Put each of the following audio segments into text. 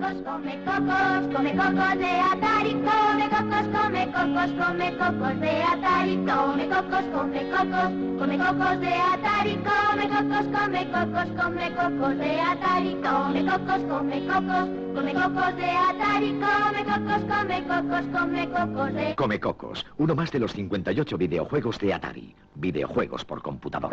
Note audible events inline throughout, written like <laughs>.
come cocos, come cocos de Atari, come cocos, come cocos, come cocos de Atari, come cocos, come cocos, come cocos de Atari, come cocos, come cocos, come cocos de Atari, come cocos, come cocos, come cocos de Atari, come cocos, come cocos, come cocos de Come Cocos, uno más de los 58 videojuegos de Atari. Videojuegos por computador.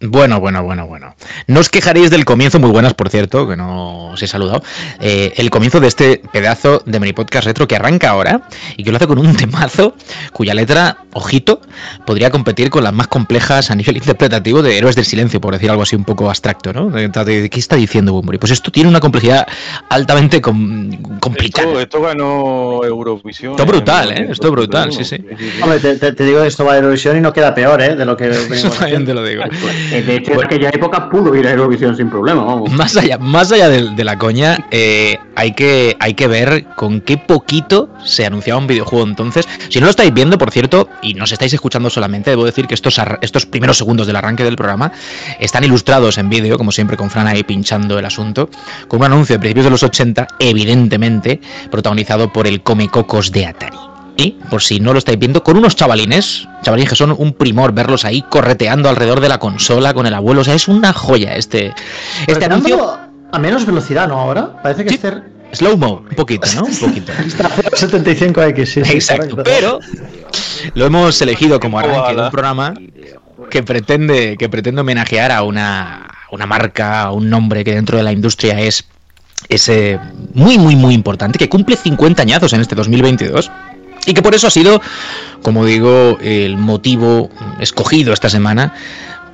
Bueno, bueno, bueno, bueno. No os quejaréis del comienzo, muy buenas por cierto, que no os he saludado. Eh, el comienzo de este pedazo de mini podcast retro que arranca ahora y que lo hace con un temazo cuya letra, ojito, podría competir con las más complejas a nivel <laughs> interpretativo de Héroes del Silencio, por decir algo así un poco abstracto, ¿no? ¿Qué está diciendo Bumburi? Pues esto tiene una complejidad altamente com- complicada. Esto, esto ganó Eurovisión. Esto es brutal, ¿eh? Esto es brutal, sí, 2021. sí. Hombre, te, te- digo que esto va a Eurovisión y no queda peor, ¿eh? De lo que <laughs> venimos Eso también te lo digo. Eh, De hecho, en aquella época pudo ir a Eurovisión sin problema, vamos. Más allá, más allá de, de la coña, eh, hay, que, hay que ver con qué poquito se anunciaba un videojuego entonces. Si no lo estáis viendo, por cierto, y nos estáis escuchando solamente, debo decir que estos, estos primeros segundos del arranque del programa están ilustrados en vídeo, como siempre con Fran ahí pinchando el asunto, con un anuncio de principios de los 80, evidentemente protagonizado por el Come Cocos de Atari. Y, por si no lo estáis viendo, con unos chavalines, chavalines que son un primor verlos ahí correteando alrededor de la consola con el abuelo. O sea, es una joya este, este anuncio. Retándolo A menos velocidad, ¿no? Ahora. Parece que Sí. hacer. Slow-mo, un poquito, ¿no? Un poquito. <laughs> Está 75X, sí, sí. Exacto, pero lo hemos elegido como arranque de un programa que pretende, que pretende homenajear a una, una marca, a un nombre que dentro de la industria es, es eh, muy, muy, muy importante, que cumple 50 añazos en este 2022 y que por eso ha sido, como digo, el motivo escogido esta semana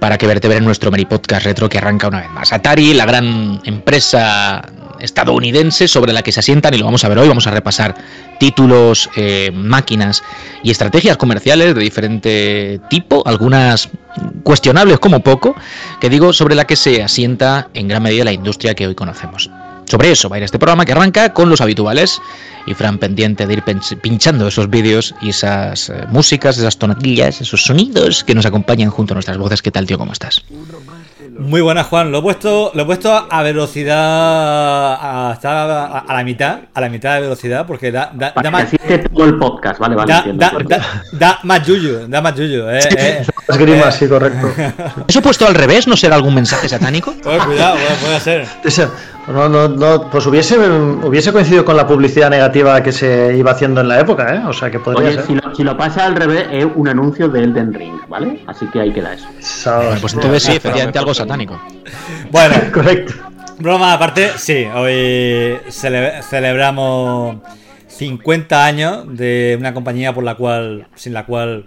para que vertebren nuestro Meri Podcast Retro que arranca una vez más. Atari, la gran empresa estadounidense sobre la que se asientan, y lo vamos a ver hoy, vamos a repasar títulos, eh, máquinas y estrategias comerciales de diferente tipo, algunas cuestionables como poco, que digo, sobre la que se asienta en gran medida la industria que hoy conocemos. Sobre eso va a ir este programa que arranca con los habituales y Fran pendiente de ir pinchando esos vídeos y esas eh, músicas, esas tonatillas, esos sonidos que nos acompañan junto a nuestras voces. ¿Qué tal, tío? ¿Cómo estás? Muy buenas, Juan. Lo he puesto, lo he puesto a velocidad hasta a, a la mitad, a la mitad de velocidad, porque da, da, más, así todo el podcast, vale, vale, da, entiendo. da, da- da más yuyu, da más yuyu. Eh, eh. Las grimas, sí, correcto. <laughs> ¿Eso puesto al revés no será algún mensaje satánico? <laughs> Pues cuidado, puede, puede ser. <laughs> No, no, no, pues hubiese, hubiese coincidido con la publicidad negativa que se iba haciendo en la época, ¿eh? O sea que podría Oye, ser. si lo, si lo pasa al revés, es un anuncio de Elden Ring, ¿vale? Así que ahí queda eso. Sabes. Pues entonces sí, efectivamente algo satánico. Bueno, Correcto. broma aparte, sí, hoy cele- celebramos 50 años de una compañía por la cual, sin la cual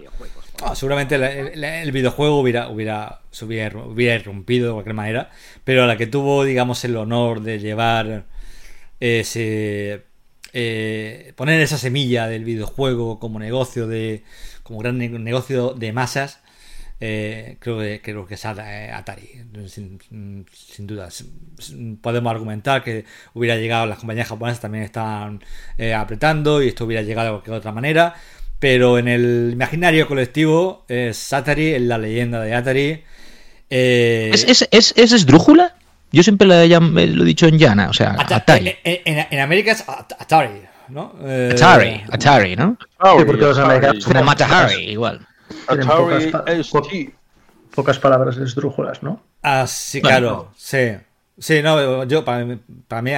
ah, seguramente el, videojuego hubiera, hubiera, hubiera, hubiera irrumpido de cualquier manera, pero la que tuvo, digamos, el honor de llevar ese eh, poner esa semilla del videojuego como negocio de como gran ne- negocio de masas eh, creo que creo que es eh, Atari. Sin, sin duda podemos argumentar que hubiera llegado las compañías japonesas también estaban eh, apretando y esto hubiera llegado de cualquier otra manera pero en el imaginario colectivo es Atari es la leyenda de Atari eh, ¿Es, es, es, es esdrújula? Yo siempre lo he, llam- eh, lo he dicho en llana, o sea, Ata- Atari. En, en- en América es At- Atari, ¿no? Eh, Atari, Atari, ¿no? Sí, porque los americanos Como Matahari, igual. Atari pocas, pa- pocas palabras esdrújulas, ¿no? Ah, sí, Bueno. claro, sí. Sí, no, yo para mí, para mí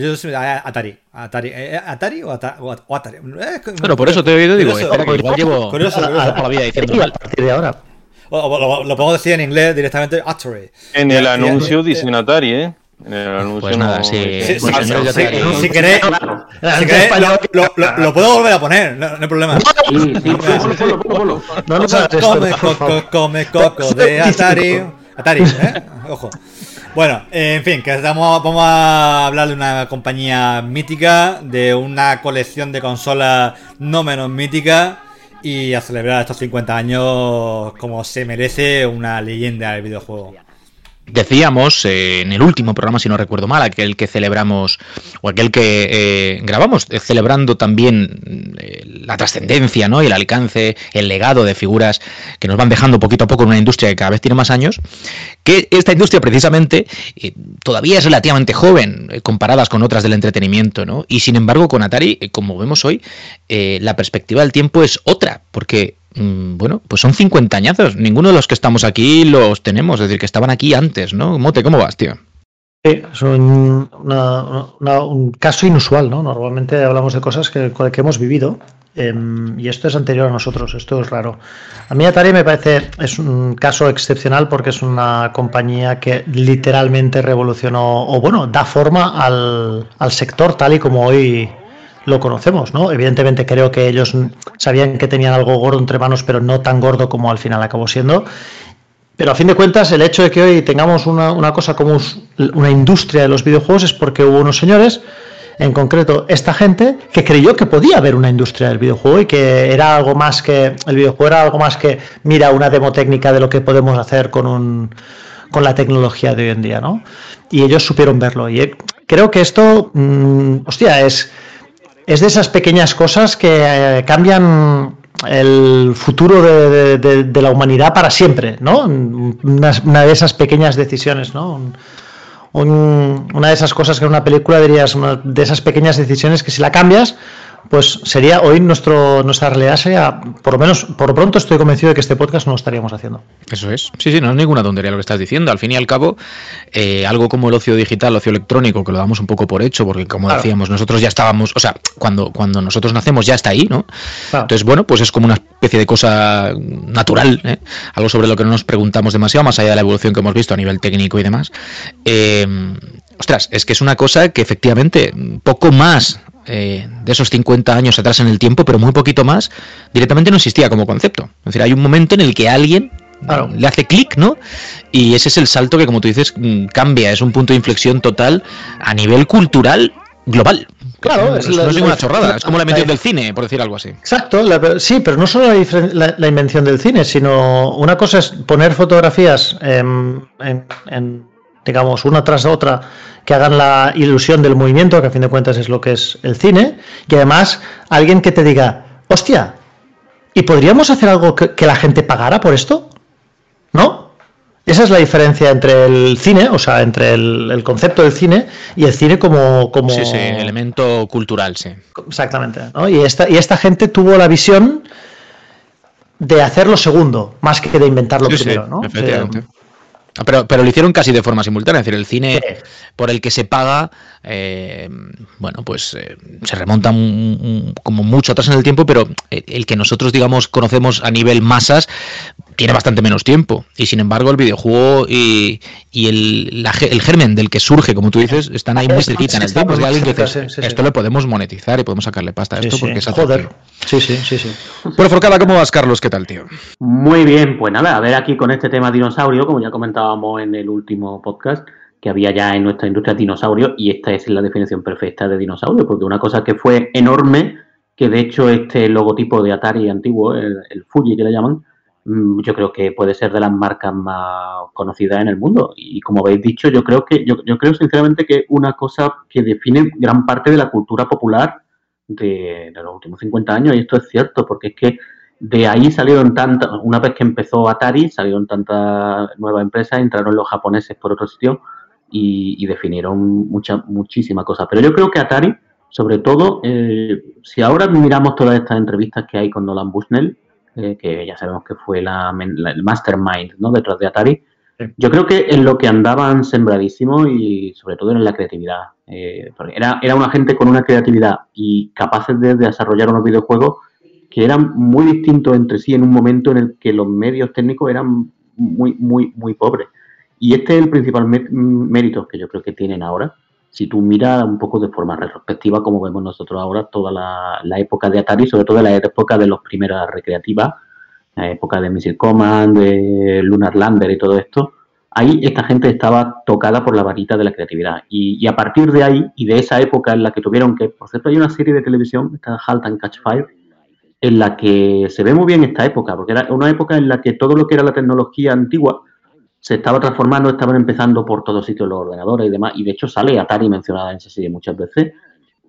yo soy Atari. Atari, eh, ¿Atari o, Ata- o At- o Atari? Eh, Pero por eso te he oído y digo, Curioso, espera, que igual llevo <laughs> curioso, la vida diciendo a partir de ahora. O- o lo, lo puedo decir en inglés directamente, Atari. En el Ya, anuncio dicen Atari, ¿eh? En el anuncio Pues nada, no sí. Pues Atari. si queréis, si queréis, lo, lo- lo- lo puedo volver a poner, no, no hay problema. No Come coco, come coco de <laughs> Atari. Atari, ¿eh? Ojo. Bueno, eh, en fin, que estamos, vamos a hablar de una compañía mítica, de una colección de consolas no menos mítica y a celebrar estos 50 años como se merece una leyenda del videojuego. Decíamos eh, en el último programa, si no recuerdo mal, aquel que celebramos, o aquel que eh, grabamos, eh, celebrando también eh, la trascendencia ¿no? y el alcance, el legado de figuras que nos van dejando poquito a poco en una industria que cada vez tiene más años, que esta industria precisamente todavía es relativamente joven comparadas con otras del entretenimiento, ¿no? Y sin embargo con Atari, como vemos hoy, la perspectiva del tiempo es otra, porque mm, bueno, pues son 50 añazos. Ninguno de los que estamos aquí los tenemos, es decir, que estaban aquí antes, ¿no? Mote, ¿cómo vas, tío? Sí, es un, caso inusual, ¿no? Normalmente hablamos de cosas que, hemos vivido em, y esto es anterior a nosotros, esto es raro. A mí Atari me parece, es un caso excepcional porque es una compañía que literalmente revolucionó, o bueno, da forma al sector tal y como hoy lo conocemos, ¿no? Evidentemente creo que ellos sabían que tenían algo gordo entre manos, pero no tan gordo como al final acabó siendo. Pero a fin de cuentas, el hecho de que hoy tengamos una, cosa como una industria de los videojuegos es porque hubo unos señores, en concreto esta gente, que creyó que podía haber una industria del videojuego y que era algo más que. El videojuego era algo más que, mira, una demo técnica de lo que podemos hacer con un con la tecnología de hoy en día, ¿no? Y ellos supieron verlo. Y eh, creo que esto, mm, hostia, es, es de esas pequeñas cosas que eh, cambian el futuro de, la humanidad para siempre, ¿no? Una, de esas pequeñas decisiones, ¿no? Un- un- una de esas cosas que en una película dirías, una de esas pequeñas decisiones que si la cambias, pues sería hoy nuestro, nuestra realidad sería, por lo menos, por lo pronto estoy convencido de que este podcast no lo estaríamos haciendo. Eso es. Sí, sí, no es ninguna tontería lo que estás diciendo. Al fin y al cabo, eh, algo como el ocio digital, ocio electrónico, que lo damos un poco por hecho, porque como Claro. decíamos, nosotros ya estábamos, o sea, cuando, cuando nosotros nacemos ya está ahí, ¿no? Claro. Entonces, bueno, pues es como una especie de cosa natural, ¿eh? algo sobre lo que no nos preguntamos demasiado, más allá de la evolución que hemos visto a nivel técnico y demás. Eh, ostras, es que es una cosa que efectivamente poco más eh, de esos 50 años atrás en el tiempo, pero muy poquito más, directamente no existía como concepto. Es decir, hay un momento en el que alguien Claro. le hace clic, ¿no? Y ese es el salto que, como tú dices, mm, cambia, es un punto de inflexión total a nivel cultural global. Claro, no, es la- no es ninguna la- chorrada, es como la invención la- del cine, por decir algo así. Exacto, sí, pero no solo la, invención del cine, sino una cosa es poner fotografías en, en, digamos, una tras otra que hagan la ilusión del movimiento, que a fin de cuentas es lo que es el cine, y además alguien que te diga, hostia, ¿y podríamos hacer algo que, que la gente pagara por esto? ¿No? Esa es la diferencia entre el cine, o sea, entre el, el concepto del cine y el cine como... como... Sí, sí, elemento cultural, sí. Exactamente. ¿no? Y, esta, y esta gente tuvo la visión de hacer lo segundo, más que de inventarlo Sí, sí, primero. ¿no? efectivamente. Eh, Pero, pero lo hicieron casi de forma simultánea, es decir, el cine Sí. por el que se paga, eh, bueno, pues eh, se remonta un- un- como mucho atrás en el tiempo, pero el, el que nosotros, digamos, conocemos a nivel masas tiene bastante menos tiempo. Y sin embargo, el videojuego y, y el, la el germen del que surge, como tú dices, están ahí muy cerquita en el tiempo. Es de muy alguien que dice, sí, sí, sí. esto lo podemos monetizar y podemos sacarle pasta a sí, esto sí. porque es Joder. Sí, sí, sí, sí. Bueno, Forcada, ¿cómo vas, Carlos? ¿Qué tal, tío? Muy bien, pues nada, a ver aquí con este tema dinosaurio, como ya comentábamos en el último podcast, que había ya en nuestra industria dinosaurio, y esta es la definición perfecta de dinosaurio, porque una cosa que fue enorme, que de hecho este logotipo de Atari antiguo, el, el Fuji que le llaman, yo creo que puede ser de las marcas más conocidas en el mundo. Y como habéis dicho, yo creo que, yo, yo creo sinceramente que una cosa que define gran parte de la cultura popular de, los últimos 50 años, y esto es cierto, porque es que de ahí salieron tantas, una vez que empezó Atari, salieron tantas nuevas empresas, entraron los japoneses por otro sitio y, definieron mucha, muchísimas cosas. Pero yo creo que Atari, sobre todo, eh, si ahora miramos todas estas entrevistas que hay con Nolan Bushnell, eh, que ya sabemos que fue la, la- el mastermind ¿no? detrás de Atari, Sí. yo creo que en lo que andaban sembradísimos y sobre todo en la creatividad. Eh, era, era una gente con una creatividad y capaces de desarrollar unos videojuegos que eran muy distintos entre sí en un momento en el que los medios técnicos eran muy, muy, muy pobres. Y este es el principal mé- mérito que yo creo que tienen ahora. Si tú miras un poco de forma retrospectiva, como vemos nosotros ahora, toda la, época de Atari, sobre todo la época de las primeras recreativas, la época de Missile Command, de Lunar Lander y todo esto, ahí esta gente estaba tocada por la varita de la creatividad. Y, a partir de ahí, y de esa época en la que tuvieron que, por cierto, hay una serie de televisión, esta Halt and Catch Fire, en la que se ve muy bien esta época, porque era una época en la que todo lo que era la tecnología antigua se estaba transformando, estaban empezando por todos sitios los ordenadores y demás, y de hecho sale Atari mencionada en esa serie muchas veces,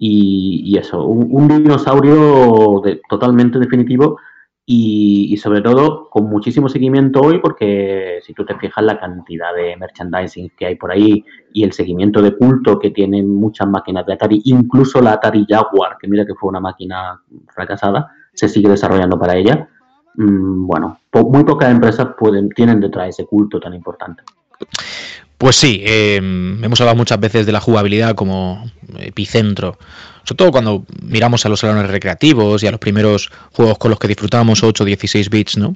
y, eso, un, dinosaurio de- totalmente definitivo y, y sobre todo con muchísimo seguimiento hoy, porque si tú te fijas la cantidad de merchandising que hay por ahí y el seguimiento de culto que tienen muchas máquinas de Atari, incluso la Atari Jaguar, que mira que fue una máquina fracasada, se sigue desarrollando para ella. Mm, bueno, po- muy pocas empresas pueden, tienen detrás ese culto tan importante. Pues sí, eh, hemos hablado muchas veces de la jugabilidad como epicentro, sobre todo cuando miramos a los salones recreativos y a los primeros juegos con los que disfrutábamos 8 o 16 bits, ¿no?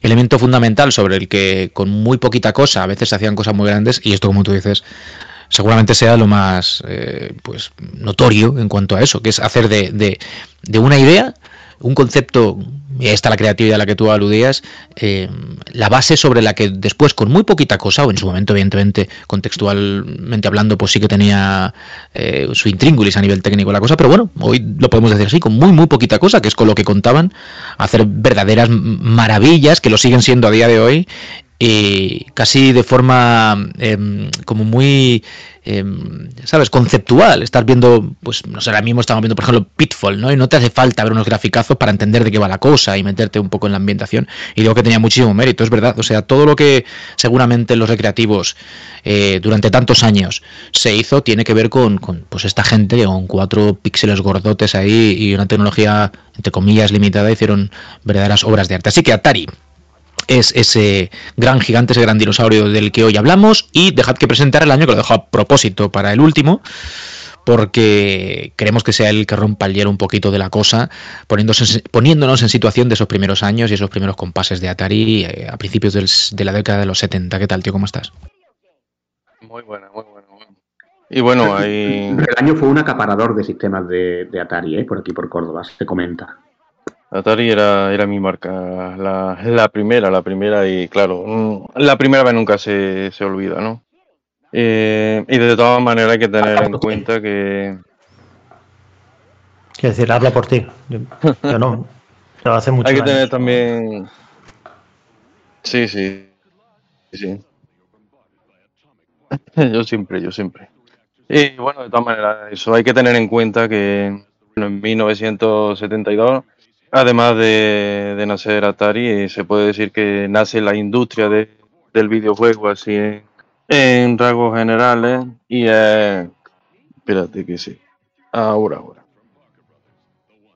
Elemento fundamental sobre el que con muy poquita cosa a veces se hacían cosas muy grandes y esto como tú dices seguramente sea lo más eh, pues notorio en cuanto a eso, que es hacer de una idea un concepto, y está la creatividad a la que tú aludías, eh, la base sobre la que después, con muy poquita cosa, o en su momento, evidentemente, contextualmente hablando, pues sí que tenía eh, su intríngulis a nivel técnico la cosa, pero bueno, hoy lo podemos decir así, con muy, muy poquita cosa, que es con lo que contaban, hacer verdaderas maravillas, que lo siguen siendo a día de hoy, y casi de forma em, como muy em, sabes conceptual. Estás viendo pues no sé ahora mismo estamos viendo por ejemplo Pitfall no y no te hace falta ver unos graficazos para entender de qué va la cosa y meterte un poco en la ambientación. Y digo que tenía muchísimo mérito es verdad. O sea todo lo que seguramente en los recreativos eh, durante tantos años se hizo tiene que ver con, con, pues esta gente con cuatro píxeles gordotes ahí y una tecnología entre comillas limitada hicieron verdaderas obras de arte. Así que Atari es ese gran gigante, ese gran dinosaurio del que hoy hablamos. Y dejad que presentar el año, que lo dejo a propósito para el último, porque queremos que sea el que rompa el hielo un poquito de la cosa, poniéndose, poniéndonos en situación de esos primeros años y esos primeros compases de Atari eh, a principios del- de la década de los 70. ¿Qué tal, tío? ¿Cómo estás? Muy buena, muy buena. muy buena. Y bueno, ahí El año fue un acaparador de sistemas de, de Atari, ¿eh? por aquí por Córdoba, se comenta. Atari era, era mi marca, la, la primera, la primera y claro, mm, la primera vez nunca se, se olvida, ¿no? Eh, y de todas maneras hay que tener en cuenta que Quiero decir, habla por ti. Yo, yo no. Pero hace mucho <laughs> hay que tener también... Sí, sí, sí. <laughs> Yo siempre, yo siempre. Y bueno, de todas maneras, eso hay que tener en cuenta que bueno, en 1972, además de, nacer Atari, eh, se puede decir que nace la industria de- del videojuego así en, en rasgos generales. Y eh, espérate que sí. Ahora, ahora.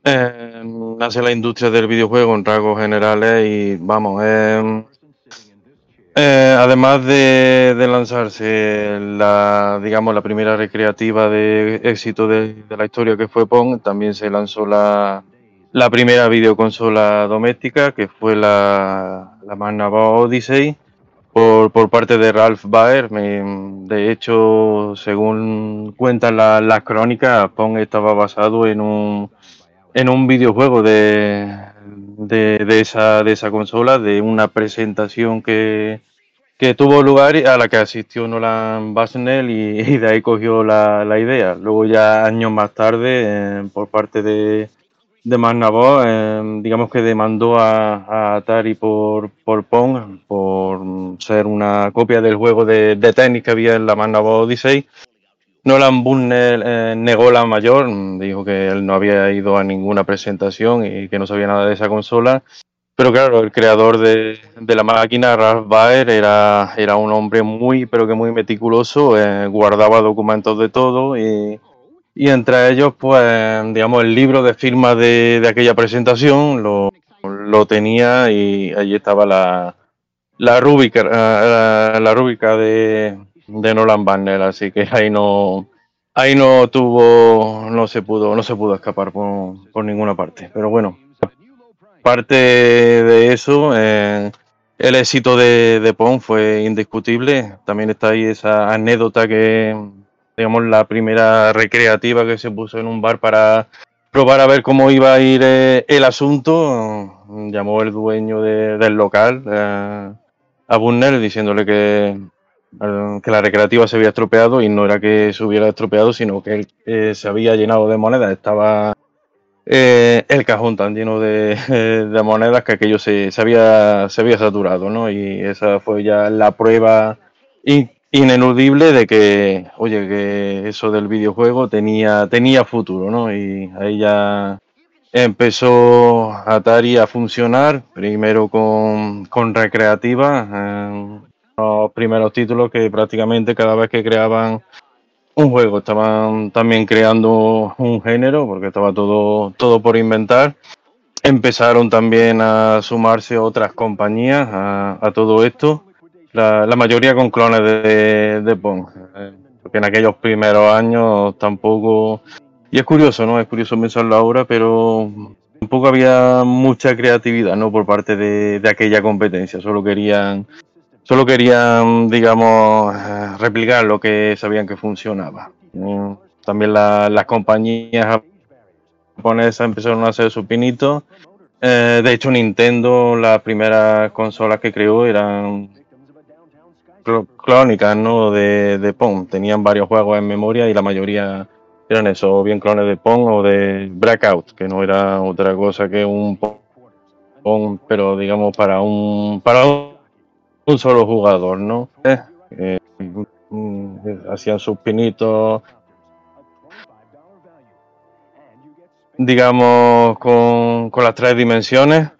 Eh, nace la industria del videojuego en rasgos generales y vamos, eh, eh, además de, lanzarse la, digamos, la primera recreativa de éxito de la historia que fue Pong, también se lanzó la, la primera videoconsola doméstica, que fue la, la Magnavox Odyssey, por, por parte de Ralph Baer. De hecho, según cuentan la- las crónicas, Pong estaba basado en un, en un videojuego de, de, esa, de esa consola, de una presentación que, que tuvo lugar a la que asistió Nolan Bushnell y, y de ahí cogió la, la idea. Luego ya años más tarde, eh, por parte de, de Magnavox, eh, digamos que demandó a, Atari por, por Pong, por ser una copia del juego de, de tenis que había en la Magnavox Odyssey. Nolan Bushnell eh, negó la mayor, dijo que él no había ido a ninguna presentación y que no sabía nada de esa consola. Pero claro, el creador de, de la máquina, Ralph Baer, era, era un hombre muy, pero que muy meticuloso, eh, guardaba documentos de todo y, y entre ellos, pues, digamos, el libro de firma de, de aquella presentación lo, lo tenía y allí estaba la, la rúbrica, eh, la, la rúbrica de, de Nolan Barnett, así que ahí no, ahí no tuvo, no se pudo, no se pudo escapar por, por ninguna parte. Pero bueno, parte de eso, eh, el éxito de, de Pong fue indiscutible. También está ahí esa anécdota que, digamos, la primera recreativa que se puso en un bar para probar a ver cómo iba a ir eh, el asunto. Llamó el dueño de- del local eh, a Bunner diciéndole que, que la recreativa se había estropeado y no era que se hubiera estropeado, sino que eh, se había llenado de monedas. Estaba eh, el cajón tan lleno de, <laughs> de monedas que aquello se, se, había, se había saturado, ¿no? Y esa fue ya la prueba in- ineludible de que, oye, que eso del videojuego tenía, tenía futuro, ¿no? Y ahí ya empezó Atari a funcionar, primero con, con recreativa, eh, los primeros títulos que prácticamente cada vez que creaban un juego estaban también creando un género, porque estaba todo, todo por inventar. Empezaron también a sumarse otras compañías a, a todo esto, la, mayoría con clones de, de Pong, eh, porque en aquellos primeros años tampoco... Y es curioso, ¿no? Es curioso pensarlo ahora, pero tampoco había mucha creatividad, ¿no? Por parte de, de aquella competencia, solo querían solo querían, digamos, replicar lo que sabían que funcionaba. También la- las compañías japonesas empezaron a hacer su pinito. Eh, de hecho, Nintendo, las primeras consolas que creó eran clónicas, ¿no? De, de Pong. Tenían varios juegos en memoria y la mayoría eran eso, o bien clones de Pong o de Blackout, que no era otra cosa que un Pong, pero digamos para un para un solo jugador, ¿no? Eh, eh, hacían sus pinitos, digamos, con, con las tres dimensiones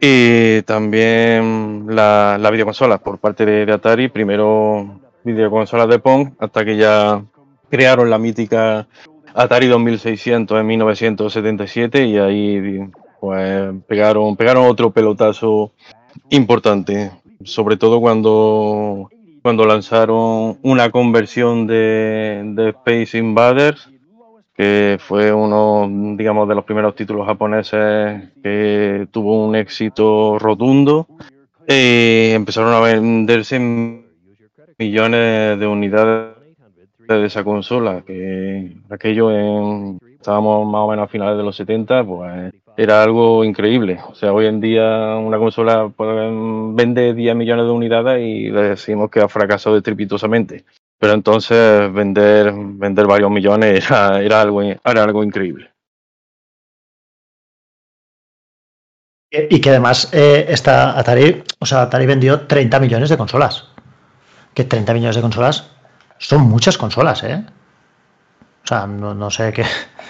y también la, la videoconsola por parte de, Atari. Primero videoconsolas de Pong hasta que ya crearon la mítica Atari 2600 en 1977 y ahí pues pegaron, pegaron otro pelotazo importante, sobre todo cuando, cuando lanzaron una conversión de Space Invaders, que fue uno, digamos, de los primeros títulos japoneses que tuvo un éxito rotundo. Y empezaron a venderse millones de unidades de esa consola, que aquello en, estábamos más o menos a finales de los 70, pues era algo increíble. O sea, hoy en día una consola pues, vende 10 millones de unidades y decimos que ha fracasado estrepitosamente. Pero entonces vender, vender varios millones <laughs> era, era, algo, era algo increíble. Y que además eh, esta Atari, o sea, Atari vendió 30 millones de consolas. Que 30 millones de consolas son muchas consolas, ¿eh? O sea, no, no sé qué.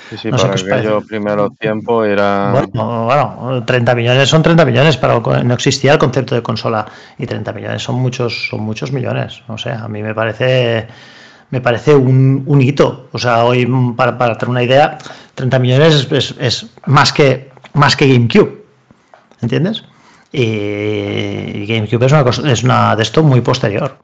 Sí, sí, <laughs> no sé para aquellos parece. primeros tiempos era. Bueno, bueno, 30 millones son 30 millones, pero no existía el concepto de consola y 30 millones son muchos, son muchos millones. No sé, a mí me parece, me parece un, un hito. O sea, hoy para, para tener una idea, 30 millones es, es- es más que más que GameCube, ¿entiendes? Y GameCube es una cosa, es una de esto muy posterior.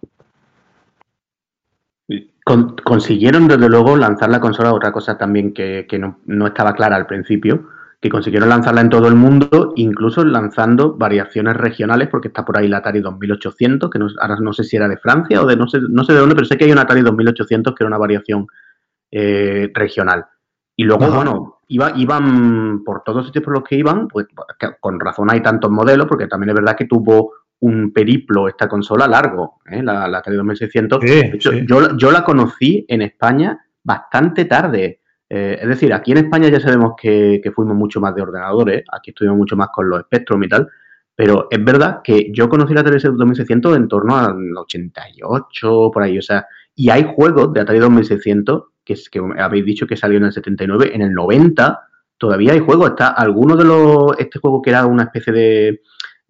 Con- consiguieron desde luego lanzar la consola, otra cosa también que, que no, no estaba clara al principio, que consiguieron lanzarla en todo el mundo, incluso lanzando variaciones regionales, porque está por ahí la Atari 2800, que no, ahora no sé si era de Francia o de no sé, no sé de dónde, pero sé que hay una Atari 2800 que era una variación eh, regional. Y luego, Ajá. bueno, iba, iban por todos sitios por los que iban, pues con razón hay tantos modelos, porque también es verdad que tuvo un periplo esta consola largo, ¿eh? la, la Atari 2600. Sí, De hecho, sí. yo, yo la conocí en España bastante tarde. Eh, es decir, aquí en España ya sabemos que, que fuimos mucho más de ordenadores, aquí estuvimos mucho más con los Spectrum y tal, pero es verdad que yo conocí la Atari 2600 en torno al 88, por ahí, o sea, y hay juegos de Atari 2600 que, es- que habéis dicho que salió en el 79, en el 90 todavía hay juegos, está alguno de los, este juego que era una especie de,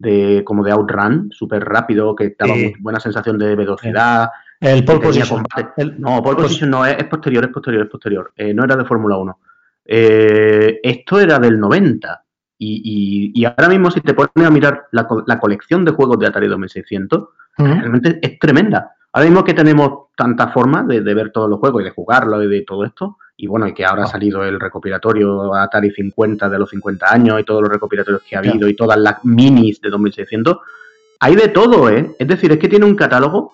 de como de outrun, súper rápido, que daba Sí. muy buena sensación de velocidad, El pole position. combate. El- no, pole position no, es, es posterior, es posterior, es posterior. Eh, no era de Fórmula 1. Eh, esto era del 90. Y, y- y ahora mismo, si te pones a mirar la, la colección de juegos de Atari 2600, Ujú. realmente es tremenda. Ahora mismo que tenemos tantas formas de, de ver todos los juegos y de jugarlos y de todo esto, y bueno, y que ahora ha salido el recopilatorio Atari 50 de los 50 años y todos los recopilatorios que ha habido y todas las minis de 2600, hay de todo, ¿eh? Es decir, es que tiene un catálogo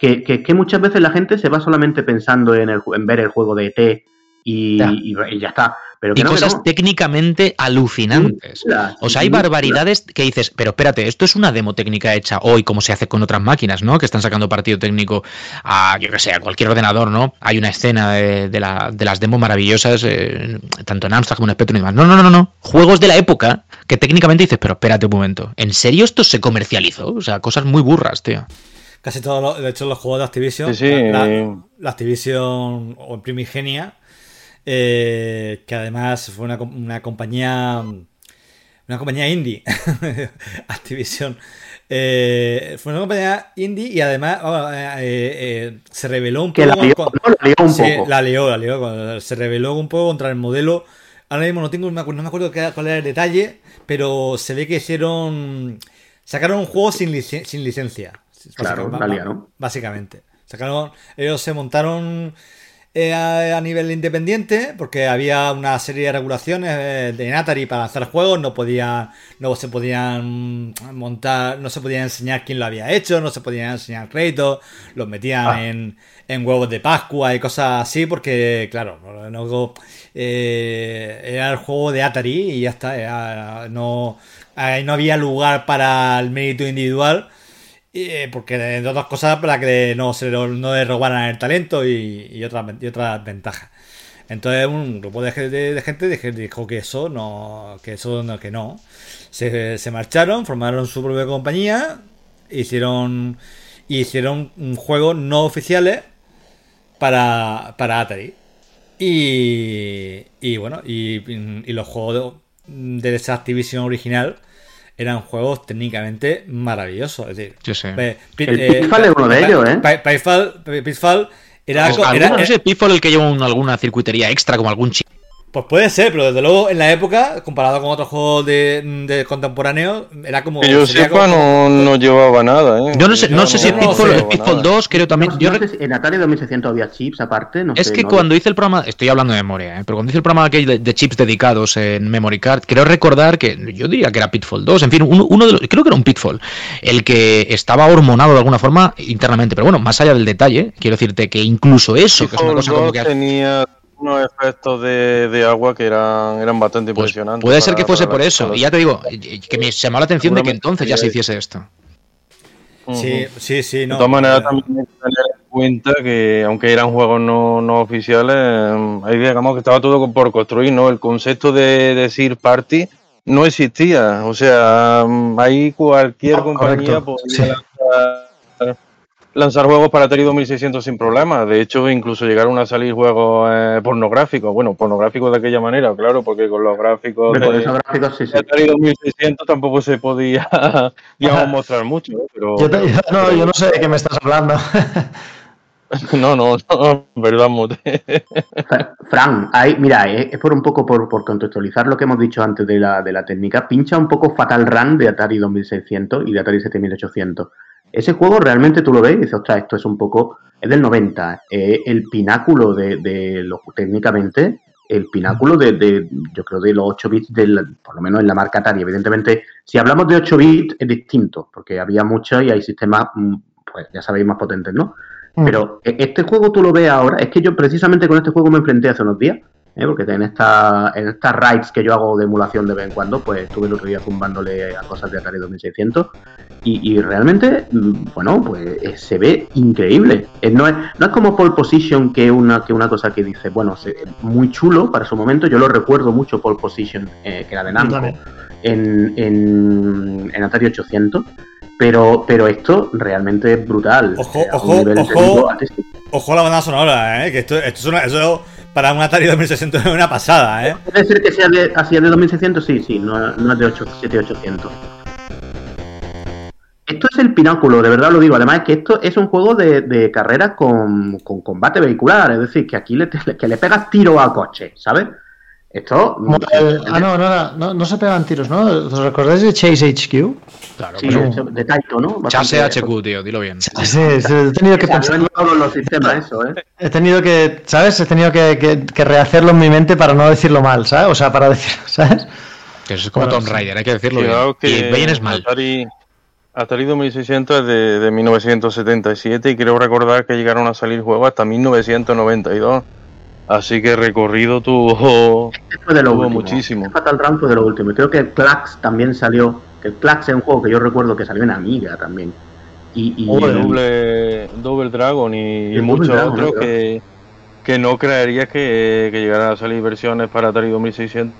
que, que, que muchas veces la gente se va solamente pensando en, el, en ver el juego de ET y, Ya. y- y ya está. Pero Y cosas no. técnicamente alucinantes. O sea, hay barbaridades que dices, pero espérate, esto es una demo técnica hecha hoy, como se hace con otras máquinas, ¿no? Que están sacando partido técnico a, yo que sé, a cualquier ordenador, ¿no? Hay una escena de, de la- de las demos maravillosas, eh, tanto en Amstrad como en Spectrum y demás. No, no, no, no, no. Juegos de la época que técnicamente dices, pero espérate un momento, ¿en serio esto se comercializó? O sea, cosas muy burras, tío. Casi todos los, de hecho, los juegos de Activision, Sí, sí. La, Activision o en Primigenia, eh, que además fue una, una compañía, una compañía indie, <laughs> Activision, eh, fue una compañía indie y además vamos, eh, eh, se reveló un Que la poco lió, con- ¿no? La lió un Sí, poco. la lió, la lió. cuando Se rebeló un poco contra el modelo. Ahora mismo no tengo, no me acuerdo, cuál era el detalle, pero se ve que hicieron. Sacaron un juego sin, sin licencia. Claro, Básicamente, la liaron. Básicamente. Sacaron, ellos se montaron eh, a, a nivel independiente porque había una serie de regulaciones eh, de Atari para lanzar juegos, no podía, no se podían montar, no se podía enseñar quién lo había hecho, no se podían enseñar créditos, los metían Ah. en, en huevos de Pascua y cosas así porque, claro, no, eh, era el juego de Atari y ya está, era- no, ahí no había lugar para el mérito individual. Eh, porque entre otras cosas para que no se no le robaran el talento y, y otras y otras ventajas. Entonces un grupo de, ge- de- de gente dijo que eso no, que eso no, que no. Se, se marcharon, formaron su propia compañía, hicieron hicieron un juego no oficiales para, para Atari. Y, y bueno, y, y los juegos de, de esa Activision original eran juegos técnicamente maravillosos. Es decir, Yo sé. El eh, Pitfall es uno de ellos, ¿eh? Pi- Pitfall, Pi- Pitfall era, Pues, era- alguno, no era- sé, Pitfall el que lleva un- alguna circuitería extra, como algún chip. Pues puede ser, pero desde luego en la época, comparado con otros juegos de, de contemporáneos, era como. Que yo sepa, como- no, no llevaba nada, ¿eh? Yo no sé, no sé si el no Pitfall, el Pitfall nada. 2, creo también. No- yo no sé si en Atari 2600 había chips aparte, no Es sé, que no- cuando hice el programa, estoy hablando de memoria, ¿eh? pero cuando hice el programa aquel de, de chips dedicados en Memory Card, creo recordar que yo diría que era Pitfall 2, en fin, uno, uno de los, creo que era un Pitfall, el que estaba hormonado de alguna forma internamente, pero bueno, más allá del detalle, quiero decirte que incluso eso, que es una cosa como 2 que... tenía unos efectos de, de agua que eran, eran bastante pues, impresionantes. puede ser que fuese por eso, y ya te digo, que me llamó la atención de que entonces ya se hiciese esto. Sí, sí, sí, no. de todas maneras, eh, también hay que tener en cuenta que, aunque eran juegos no, no oficiales, eh, ahí digamos que estaba todo por construir, ¿no? El concepto de decir party no existía. O sea, mm, ahí cualquier Ah, compañía correcto, podía sí. lanzar, lanzar juegos para Atari 2600 sin problema. De hecho, incluso llegaron a salir juegos eh, pornográficos. Bueno, pornográficos de aquella manera, claro, porque con los gráficos de, esos gráficos sí, sí. de Atari 2600 tampoco se podía, <laughs> digamos, mostrar mucho. ¿no? Pero, Yo, te- yo- <laughs> no, yo no sé de qué me estás hablando. <laughs> No, no, no, verdad, Mute. Fra- Fran, hay, mira, es, es por un poco por, por contextualizar lo que hemos dicho antes de la, de la técnica, pincha un poco Fatal Run de Atari 2600 y de Atari 7800. Ese juego realmente tú lo ves y dices, ostras, esto es un poco, es del 90, eh, el pináculo de, de lo, técnicamente, el pináculo de, de, yo creo, de los 8 bits, del, por lo menos en la marca Atari. Evidentemente, si hablamos de 8 bits es distinto, porque había muchos y hay sistemas, mm, pues ya sabéis, más potentes, ¿no? Pero e- este juego tú lo ves ahora, es que yo precisamente con este juego me enfrenté hace unos días, ¿eh? porque en, esta, en estas raids que yo hago de emulación de vez en cuando, pues estuve el otro día zumbándole a cosas de Atari 2600 y, y realmente, mm, bueno, pues eh, se ve increíble. Eh, No es, no es como Pole Position, que una, que una cosa que dice, bueno, se- muy chulo para su momento, yo lo recuerdo mucho Pole Position, eh, que era de Namco, en, en, en Atari 800. Pero, pero esto realmente es brutal. Ojo, a ojo, ojo. Ojo la banda sonora, ¿eh? Que esto, esto es una, eso para un Atari 2600 es una pasada, ¿eh? Puede ser que sea de, así de 2600, sí, sí, no, no es de 8, 7800. Esto es el pináculo, de verdad lo digo. Además, es que esto es un juego de, de carreras con, con combate vehicular, es decir, que aquí le, <laughs> que le pegas tiro a coche, ¿sabes? Esto. Como el- ah, no, no, no, no se pegan tiros, ¿no? ¿Os recordáis de Chase HQ? Claro, Sí, de, Taito, ¿no? Chase HQ, tío, dilo bien. Sí, sí, he tenido que pensar. los sistemas eso, ¿eh? He tenido que, ¿sabes? He tenido que, que- que rehacerlo en mi mente para no decirlo mal, ¿sabes? O sea, para decir, <laughs> ¿sabes? Que eso es como Bueno, Tomb sí. Raider, hay que decirlo bien. Fijaos Y Bayen es mal. Atari, Atari 2600 es de, de 1977 y creo recordar que llegaron a salir juegos hasta 1992. Así que recorrido tuvo, Este fue de lo tuvo último. muchísimo. Este Fatal Run fue de lo último. Y creo que el Clax también salió. que El Clax es un juego que yo recuerdo que salió en Amiga también. Y, y- Y Double, Double Dragon y, y El muchos Dragon, otros que, que no creerías que, que llegaran a salir versiones para Atari 2600,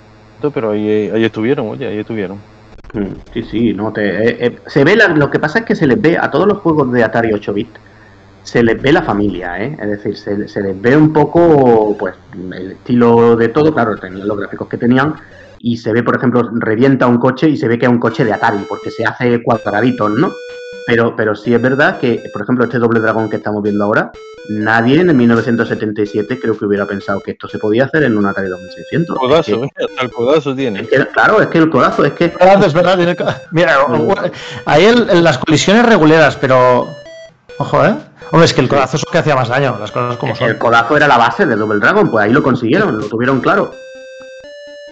pero ahí, ahí estuvieron, oye, ahí estuvieron. Mm, Sí, sí, no te, eh, eh, se ve la- lo que pasa es que se les ve a todos los juegos de Atari 8 bit se les ve la familia, ¿eh? es decir, se, se les ve un poco pues el estilo de todo, claro, tenían los gráficos que tenían y se ve, por ejemplo, revienta un coche y se ve que es un coche de Atari porque se hace cuadraditos, ¿no? Pero, pero sí es verdad que, por ejemplo, este doble dragón que estamos viendo ahora, nadie en el 1977 creo que hubiera pensado que esto se podía hacer en un Atari 2600. Codazo, Es que- ¿eh? hasta el codazo tiene. es que, claro, es que el codazo es que verdad, es verdad. tiene <laughs> Mira, ahí el- el- las colisiones reguleras, pero. Ojo, ¿eh? Hombre, es que el codazo es lo que hacía más daño, las cosas como son. El codazo era la base de Double Dragon, pues ahí lo consiguieron, lo tuvieron claro.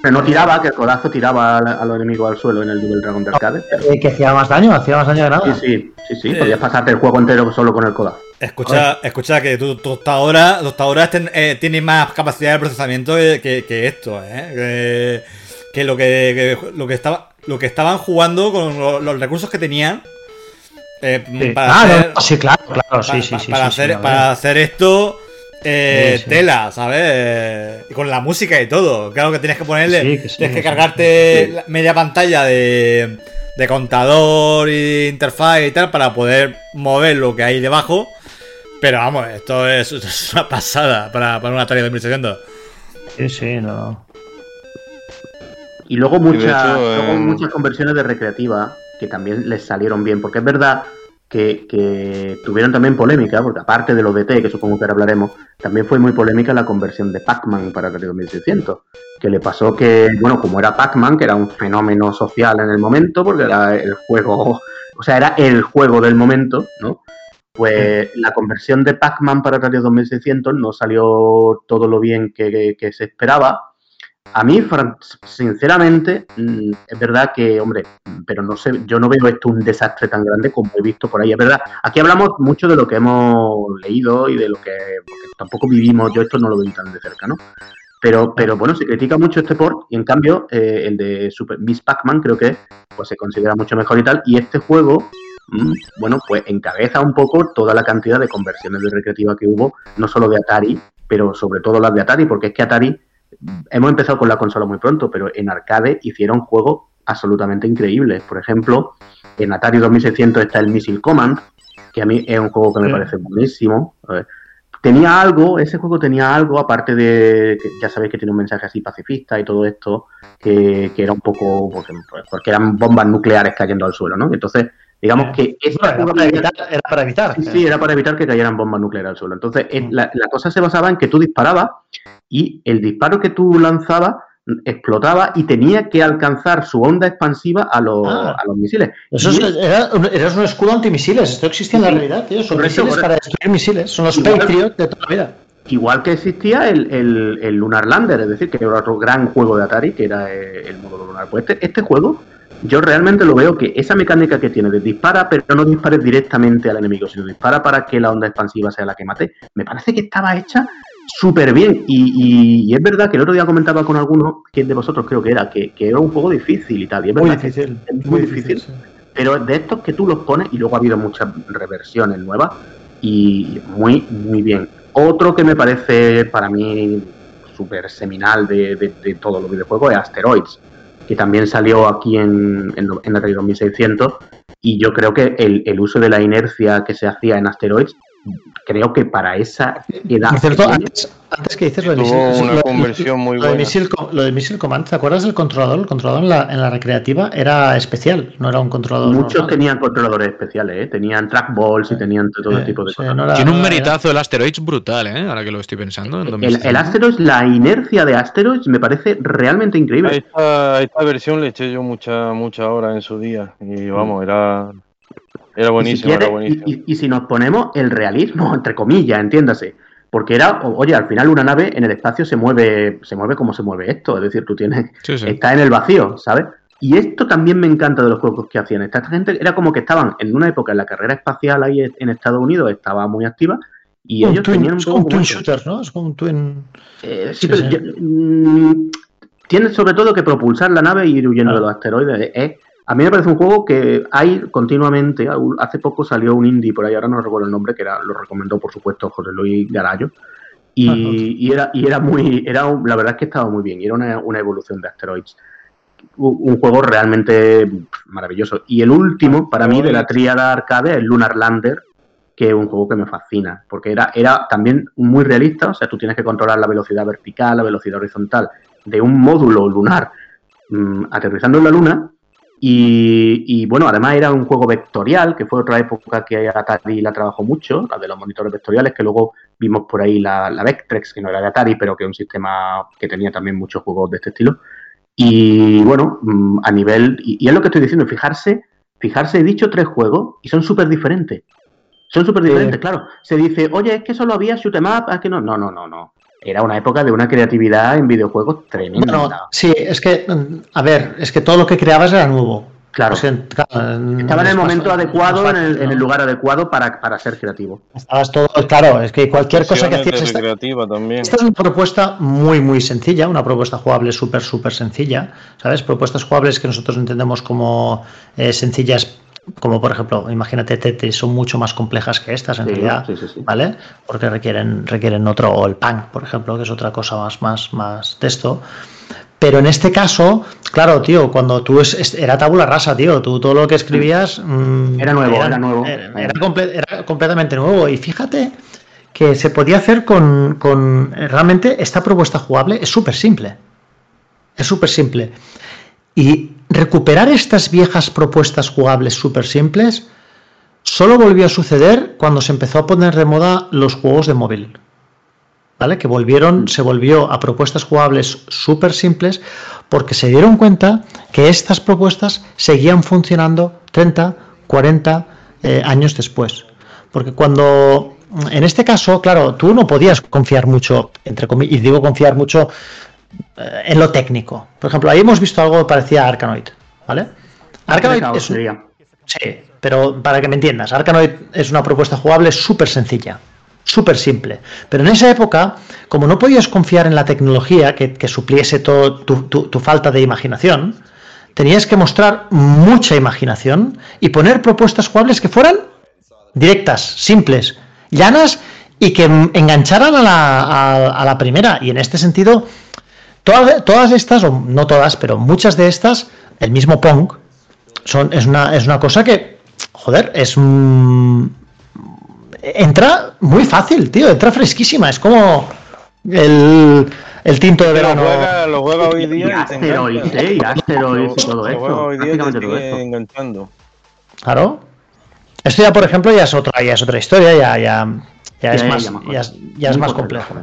Pero no tiraba, que el codazo tiraba a, los enemigos al suelo en el Double Dragon de arcade. Eh, que hacía más daño, hacía más daño de nada. Sí, sí, sí, sí, podías pasarte el juego entero solo con el codazo. Escucha, escucha que tu tostadora, tostadora ten- eh, tiene más capacidad de procesamiento que, que- que esto, ¿eh? Que, que lo que, que lo que estaba lo que estaban jugando con lo- los, recursos que tenían eh, Sí. para Ah, hacer, no, sí, claro, claro, sí, sí, pa- sí. para, sí, hacer, sí, a ver. para hacer esto eh, Sí, sí. tela, ¿sabes? Y con la música y todo. Claro que tienes que ponerle, Sí, que sí, tienes que sí. cargarte la media pantalla de, de contador y interfaz y tal para poder mover lo que hay debajo. Pero vamos, esto es, esto <laughs> es una pasada para, para una Atari 2600. Sí, sí, no. Y luego de muchas, hecho, luego eh, muchas conversiones de recreativa que también les salieron bien, porque es verdad que, que tuvieron también polémica, porque aparte de los DT, que supongo que ahora hablaremos, también fue muy polémica la conversión de Pac-Man para Atari 2600, que le pasó que, bueno, como era Pac-Man, que era un fenómeno social en el momento, porque era el juego, o sea, era el juego del momento, ¿no? Pues la conversión de Pac-Man para Atari 2600 no salió todo lo bien que, que- que se esperaba. A mí, sinceramente, mm, es verdad que, hombre, pero no sé, yo no veo esto un desastre tan grande como he visto por ahí. Es verdad, aquí hablamos mucho de lo que hemos leído y de lo que, tampoco vivimos, yo esto no lo veo tan de cerca, ¿no? Pero, pero bueno, se critica mucho este port y en cambio eh, el de Super Miss Pac-Man creo que pues se considera mucho mejor y tal. Y este juego, mm, bueno, pues encabeza un poco toda la cantidad de conversiones de recreativa que hubo, no solo de Atari, pero sobre todo las de Atari, porque es que Atari, hemos empezado con la consola muy pronto, pero en arcade hicieron juegos absolutamente increíbles. Por ejemplo, en Atari 2600 está el Missile Command, que a mí es un juego que me Sí. parece buenísimo. Tenía algo, ese juego tenía algo, aparte de, ya sabéis que tiene un mensaje así pacifista y todo esto, que, que era un poco, porque, porque eran bombas nucleares cayendo al suelo, ¿no? Entonces, digamos que esa Bueno, era, para evitar, era para evitar. Sí, sí, era para evitar que cayeran bombas nucleares al suelo. Entonces, eh, la, la cosa se basaba en que tú disparabas y el disparo que tú lanzabas mm, explotaba y tenía que alcanzar su onda expansiva a los, Ah. a los misiles. Eso es, era, un- eras un escudo antimisiles. Esto existía en la realidad, tío. Son Correcto, misiles correcto. para destruir misiles. Son los Igual- Patriot de toda la vida. Igual que existía el, el- el Lunar Lander, es decir, que era otro gran juego de Atari, que era eh, el módulo lunar. Pues este, este juego, yo realmente lo veo que esa mecánica que tiene de dispara, pero no dispares directamente al enemigo, sino dispara para que la onda expansiva sea la que mate, me parece que estaba hecha súper bien. Y, y- y es verdad que el otro día comentaba con alguno, que de vosotros creo que era, que, que era un juego difícil y tal. Y es Muy difícil. es muy difícil. sí. pero de estos que tú los pones, y luego ha habido muchas reversiones nuevas, y muy, muy bien. Otro que me parece para mí súper seminal de, de, de todos los videojuegos es Asteroids, que también salió aquí en, en, en Atari 2600, y yo creo que el, el uso de la inercia que se hacía en Asteroids, creo que para esa edad... Por cierto, pequeña- antes, antes que dices lo de Tuvo Missile, una lo- conversión muy lo de buena. Missile Co- lo de Missile Command, ¿te acuerdas del controlador? El controlador en la, en la recreativa era especial, no era un controlador. Muchos normal. tenían controladores especiales, ¿eh? tenían trackballs y tenían todo tipo de sí, cosas. no era- Tiene un meritazo el Asteroids brutal, ¿eh? Ahora que lo estoy pensando. en El, 2005. el Asteroids, la inercia de Asteroids me parece realmente increíble. A esta, a esta versión le eché yo mucha, mucha hora en su día. Y vamos, era, era Y si, buenísimo, era buenísimo. y- y- y si nos ponemos el realismo, entre comillas, entiéndase. Porque era, oye, al final una nave en el espacio se mueve, se mueve como se mueve esto. Es decir, tú tienes, Sí, sí. está en el vacío, ¿sabes? Y esto también me encanta de los juegos que hacían. Esta gente era como que estaban en una época en la carrera espacial ahí en Estados Unidos, estaba muy activa, Y Un ellos twin- tenían un es como twin shooter, ¿no? Es como un twin. Eh, sí, Sí, pero sí. yo- mm, tienes sobre todo que propulsar la nave e ir huyendo Ah. de los asteroides. Eh, a mí me parece un juego que hay continuamente. Hace poco salió un indie por ahí, ahora no recuerdo el nombre, que era, lo recomendó por supuesto José Luis Garayo. Y, era, y era muy, era un- la verdad es que estaba muy bien, y era una, una evolución de Asteroids. Un, un juego realmente maravilloso. Y el último, para mí, de la tríada arcade, es Lunar Lander, que es un juego que me fascina, porque era, era también muy realista, o sea, tú tienes que controlar la velocidad vertical, la velocidad horizontal de un módulo lunar mm, aterrizando en la Luna. Y, y, bueno, además era un juego vectorial, que fue otra época que Atari la trabajó mucho, la de los monitores vectoriales, que luego vimos por ahí la, la Vectrex, que no era de Atari, pero que es un sistema que tenía también muchos juegos de este estilo. Y bueno, mm, a nivel, y, y es lo que estoy diciendo, fijarse, fijarse, he dicho tres juegos y son súper diferentes. Son súper diferentes, claro. Se dice, oye, es que solo había shoot 'em up, es que no. No, no, no, no. Era una época de una creatividad en videojuegos tremenda. Bueno, sí, es que, a ver, es que todo lo que creabas era nuevo. Claro. Estaba en el momento adecuado, en el, en ¿no? el lugar adecuado para, para ser creativo. Estabas todo, claro, es que cualquier cosa que hacías. esta- también. Esta es una propuesta muy, muy sencilla, una propuesta jugable súper, súper sencilla, ¿sabes? Propuestas jugables que nosotros entendemos como eh, sencillas, como por ejemplo, imagínate Tetris, son mucho más complejas que estas en Sí, realidad, sí, sí, sí. ¿vale? Porque requieren, requieren otro, o el Punk, por ejemplo, que es otra cosa más, más, más de esto. Pero en este caso, claro, tío, cuando tú es, era tabula rasa, tío, tú todo lo que escribías mm, Era nuevo, era nuevo. Era, era comple- era completamente nuevo. Y fíjate que se podía hacer con, con- realmente esta propuesta jugable es súper simple. Es súper simple. Y recuperar estas viejas propuestas jugables súper simples solo volvió a suceder cuando se empezó a poner de moda los juegos de móvil. ¿Vale? Que volvieron, se volvió a propuestas jugables súper simples porque se dieron cuenta que estas propuestas seguían funcionando 30, 40 eh, años después. Porque cuando, en este caso, claro, tú no podías confiar mucho, entre comillas, y digo confiar mucho eh, en lo técnico. Por ejemplo, ahí hemos visto algo parecía a Arkanoid, ¿vale? Arkanoid es un-. Sí, pero para que me entiendas, Arkanoid es una propuesta jugable súper sencilla, súper simple. Pero en esa época, como no podías confiar en la tecnología que, que supliese todo tu, tu- tu falta de imaginación, tenías que mostrar mucha imaginación y poner propuestas jugables que fueran directas, simples, llanas y que engancharan a la, a- a la primera. Y en este sentido, todas, todas estas, o no todas, pero muchas de estas, el mismo Pong, son, es, una, es una cosa que, joder, es... mm, entra muy fácil, tío, entra fresquísima, es como el, el tinto de Lo verano. juega, lo juega hoy día y. ¿eh? Y Asteroids y todo Lo juega esto. hoy día y te Prácticamente todo sigue enganchando. Claro. Esto ya, por ejemplo, ya es otra, ya es otra historia, ya, ya, ya es Ya, más, ya más ya, es- ya es Muy más complejo.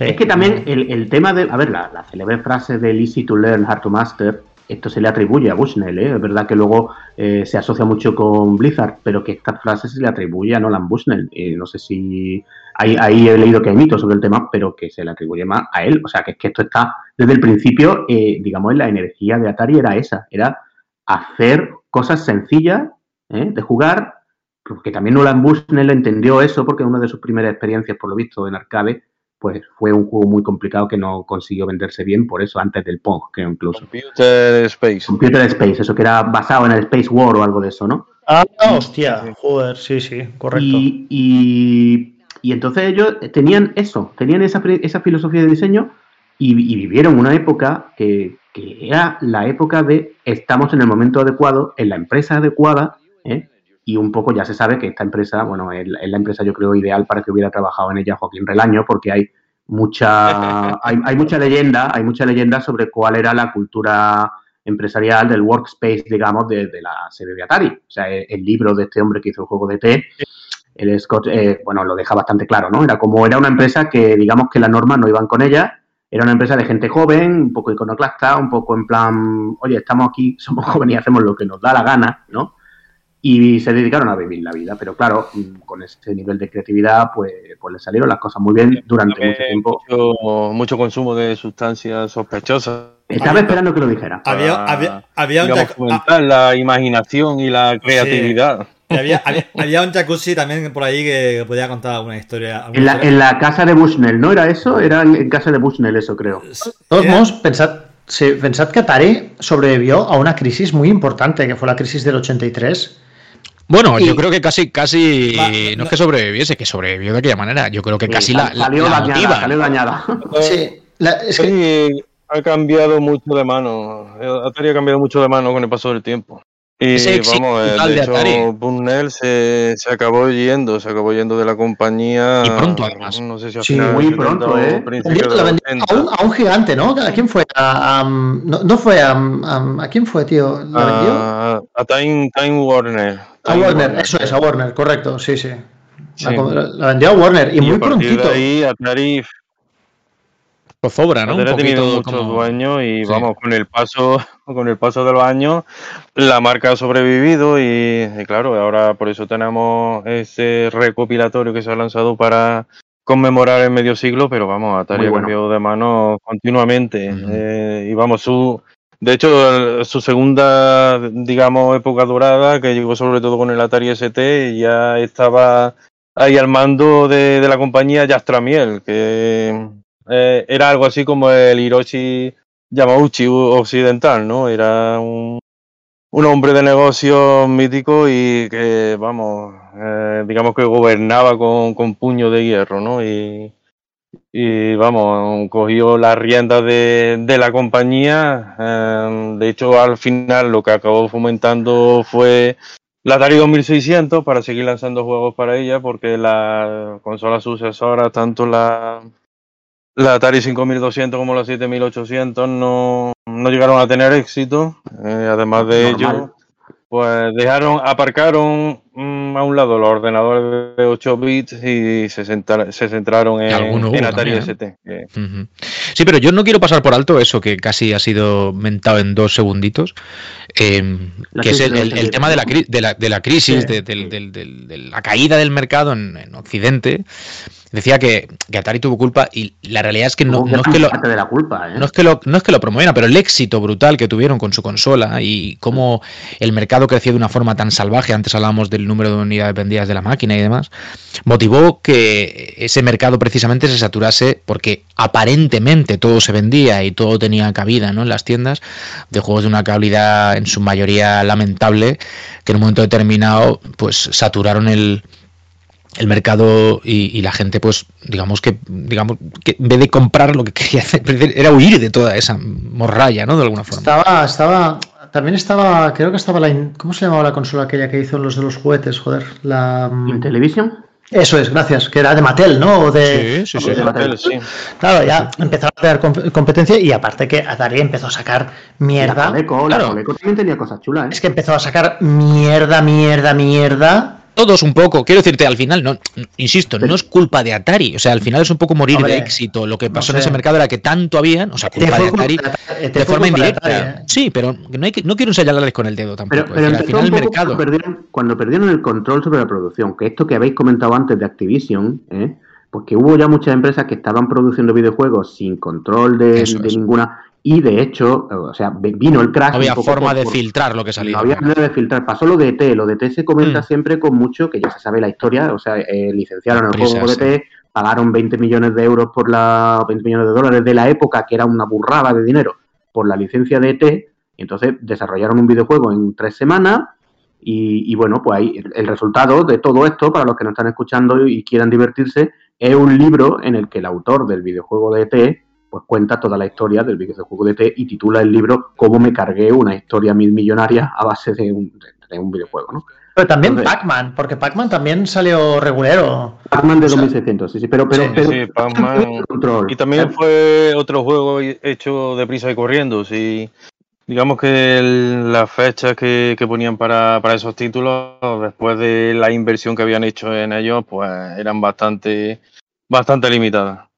Es que también el, tema de. A ver, la, célebre frase del easy to learn, hard to master, esto se le atribuye a Bushnell, ¿eh? Es verdad que luego eh, se asocia mucho con Blizzard, pero que esta frase se le atribuye a Nolan Bushnell. Eh, no sé si. Ahí, ahí he leído que hay mitos sobre el tema, pero que se le atribuye más a él. O sea, que es que esto está. Desde el principio, eh, digamos, la energía de Atari era esa: era hacer cosas sencillas ¿eh? de jugar. Porque también Nolan Bushnell entendió eso, porque una de sus primeras experiencias, por lo visto, en arcade, pues fue un juego muy complicado que no consiguió venderse bien, por eso antes del Pong, creo incluso. Computer Space. Computer Space, eso que era basado en el Space War o algo de eso, ¿no? Ah, hostia, joder, sí, sí, correcto. Y, y- y entonces ellos tenían eso, tenían esa, esa filosofía de diseño y, y vivieron una época que, que era la época de estamos en el momento adecuado, en la empresa adecuada, ¿eh? Y un poco ya se sabe que esta empresa, bueno, es, la- es la empresa yo creo ideal para que hubiera trabajado en ella Joaquín Relaño, porque hay mucha, <laughs> hay, hay mucha leyenda, hay mucha leyenda sobre cuál era la cultura empresarial del workspace, digamos, de, de la serie de Atari. O sea, el, el libro de este hombre que hizo el juego de T, el Scott, eh, bueno, lo deja bastante claro, ¿no? Era como era una empresa que, digamos, que las normas no iban con ella, era una empresa de gente joven, un poco iconoclasta, un poco en plan, oye, estamos aquí, <laughs> somos jóvenes y hacemos lo que nos da la gana, ¿no? Y se dedicaron a vivir la vida, pero claro, con ese nivel de creatividad, pues, pues le salieron las cosas muy bien durante mucho tiempo. Mucho, mucho consumo de sustancias sospechosas. Estaba esperando que lo dijera. Había, para, había, había un digamos, tac- fomentar la imaginación y la creatividad. Y había, había, había un jacuzzi también por ahí que podía contar alguna historia. alguna En la, historia. en la casa de Bushnell, ¿no era eso? Era en, en casa de Bushnell eso, creo. Todos modos, pensad, sí, pensad que Atari sobrevivió a una crisis muy importante, que fue la crisis del 83. Bueno, Y- yo creo que casi, casi, Va, no es que sobreviviese, que sobrevivió de aquella manera. Yo creo que Sí, casi la, la, salió la dañada, motiva. salió dañada. Sí, la- es que Sí, ha cambiado mucho de mano. Atari ha cambiado mucho de mano con el paso del tiempo. Y vamos, eh, de de hecho, Atari. Bunnell se, se acabó yendo, se acabó yendo de la compañía. Y pronto, además. No sé si a Sí, muy de 70 pronto, ¿eh? principios vendió- de la los vendió 80. a un, a un gigante, ¿no? ¿A quién fue? A, a- no, no fue a, a- ¿a quién fue, tío? ¿La vendió? a, a Time, Time Warner. A Warner, eso es, a Warner, correcto, sí, sí. La, Sí. la vendió a Warner y, Y muy a prontito. de ahí Atari Zozobra, ¿no? Atari ha tenido poquito muchos como... dueños y Sí. vamos, con el paso, <laughs> con el paso de los años, la marca ha sobrevivido y, y claro, ahora por eso tenemos ese recopilatorio que se ha lanzado para conmemorar el medio siglo, pero vamos, Atari Muy ha bueno. cambiado de mano continuamente. Eh, y vamos, su de hecho, su segunda, digamos, época dorada, que llegó sobre todo con el Atari ST, ya estaba ahí al mando de, la compañía Yastramiel, que eh, era algo así como el Hiroshi Yamauchi occidental, ¿no? Era un, un hombre de negocios mítico y que, vamos, eh, digamos que gobernaba con, con puño de hierro, ¿no? Y, y vamos, cogió las riendas de, de la compañía. eh, de hecho, al final lo que acabó fomentando fue la Atari 2600 para seguir lanzando juegos para ella, porque la consola sucesora, tanto la, la Atari 5200 como la 7800, no, no llegaron a tener éxito. Eh, además de Normal. ello, pues dejaron, aparcaron a un lado los ordenadores de 8 bits y se, centra- se centraron en, en Atari también, ST. que- Ujú. Sí, pero yo no quiero pasar por alto eso que casi ha sido mentado en dos segunditos, eh, que es el, tema de la, de la, de la crisis, Sí. de, la caída del mercado en, en Occidente. Decía que, que Atari tuvo culpa y la realidad es que no, es que lo, de la culpa, ¿eh? no es que lo, no es que lo promovieran, pero el éxito brutal que tuvieron con su consola y cómo el mercado creció de una forma tan salvaje, antes hablábamos del número de unidades vendidas de la máquina y demás, motivó que ese mercado precisamente se saturase porque aparentemente todo se vendía y todo tenía cabida ¿no? en las tiendas de juegos de una calidad en su mayoría lamentable que en un momento determinado pues saturaron el, el mercado y, y la gente pues digamos que digamos que en vez de comprar lo que quería hacer era huir de toda esa morralla no de alguna forma Estaba, estaba, también estaba, creo que estaba la, in- ¿cómo se llamaba la consola aquella que hizo los de los juguetes? Joder, la... mm, ¿Intellivision? Eso es, gracias, que era de Mattel, ¿no? O de, sí sí sí de Mattel. sí. Claro, ya empezaron a com- competencia y aparte que Atari empezó a sacar La mierda. Coleco, la Claro. Coleco también tenía cosas chulas, ¿eh? Es que empezó a sacar mierda, mierda, mierda. Todos un poco. Quiero decirte al final no insisto no es culpa de Atari. O sea al final es un poco morir Hombre, de éxito. Lo que no pasó en ese mercado era que tanto habían o sea culpa de Atari de te de forma indirecta. Atari, ¿eh? sí pero no hay que no quiero señalarles con el dedo tampoco Pero, pero al final el mercado cuando perdieron, cuando perdieron el control sobre la producción, que esto que habéis comentado antes de Activision, ¿eh? pues que hubo ya muchas empresas que estaban produciendo videojuegos sin control de, ninguna, y de hecho, o sea, vino el crack. no había forma de por- filtrar lo que salía No había manera de filtrar. Pasó lo de ET. Lo de ET se comenta Mm. siempre con mucho, que ya se sabe la historia. O sea, eh, licenciaron el juego de ET, pagaron 20 millones de euros por la. 20 millones de dólares de la época, que era una burrada de dinero, por la licencia de ET. Y entonces desarrollaron un videojuego en tres semanas. Y, y bueno, pues ahí el, el resultado de todo esto, para los que nos están escuchando y quieran divertirse, es un libro en el que el autor del videojuego de ET pues cuenta toda la historia del videojuego de ET y titula el libro Cómo me cargué una historia mil millonaria a base de un, de un videojuego, ¿no? Pero también Pac-Man, porque Pac-Man también salió regulero. Pac-Man de O sea, 2600, sí, sí, pero... pero, sí, pero sí, Pac-Man. control. Y también fue otro juego hecho deprisa y corriendo. Sí. Digamos que el- las fechas que, que ponían para, para esos títulos, después de la inversión que habían hecho en ellos, pues eran bastante, bastante limitadas.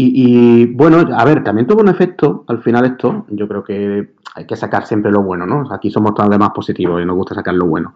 Y, y, bueno, a ver, también tuvo un efecto al final esto. Yo creo que hay que sacar siempre lo bueno, ¿no? Aquí somos todos además positivos y nos gusta sacar lo bueno.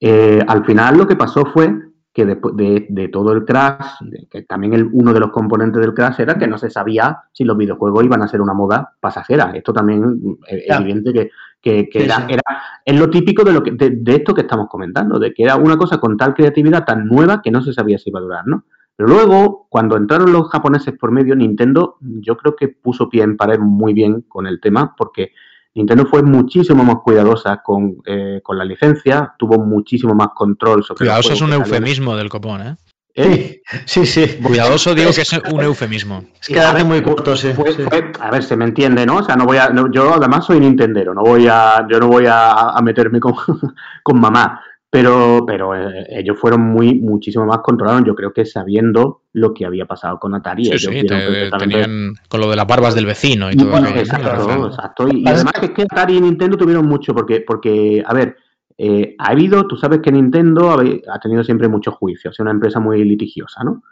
Eh, al final lo que pasó fue que después de, de todo el crash, de- que también el, uno de los componentes del crash era que no se sabía si los videojuegos iban a ser una moda pasajera. Esto también mm, es evidente que, que- que Sí, era, sí. era- es lo típico de, lo que, de, de esto que estamos comentando, de que era una cosa con tal creatividad tan nueva que no se sabía si iba a durar, ¿no? Pero luego, cuando entraron los japoneses por medio, Nintendo, yo creo que puso pie en pared muy bien con el tema, porque Nintendo fue muchísimo más cuidadosa con, eh, con la licencia, tuvo muchísimo más control sobre Cuidadoso es un que eufemismo del copón, ¿eh? ¿Eh? Sí, sí, sí. Cuidadoso digo que es un eufemismo. Es quedarte muy corto, sí. Fue- sí. fue- a ver, se me entiende, ¿no? O sea, no voy a, no- yo además soy nintendero, no voy a, yo no voy a, a meterme con, <laughs> con mamá, pero, pero eh, ellos fueron muy, muchísimo más controlados, yo creo que sabiendo lo que había pasado con Atari. Sí, ellos sí, vieron te- perfectamente- tenían con lo de las barbas del vecino y Y todo bueno, exacto, exacto. Y, además es que Atari y Nintendo tuvieron mucho, porque, porque a ver, eh, ha habido, tú sabes que Nintendo ha, ha tenido siempre muchos juicios, es una empresa muy litigiosa, ¿no?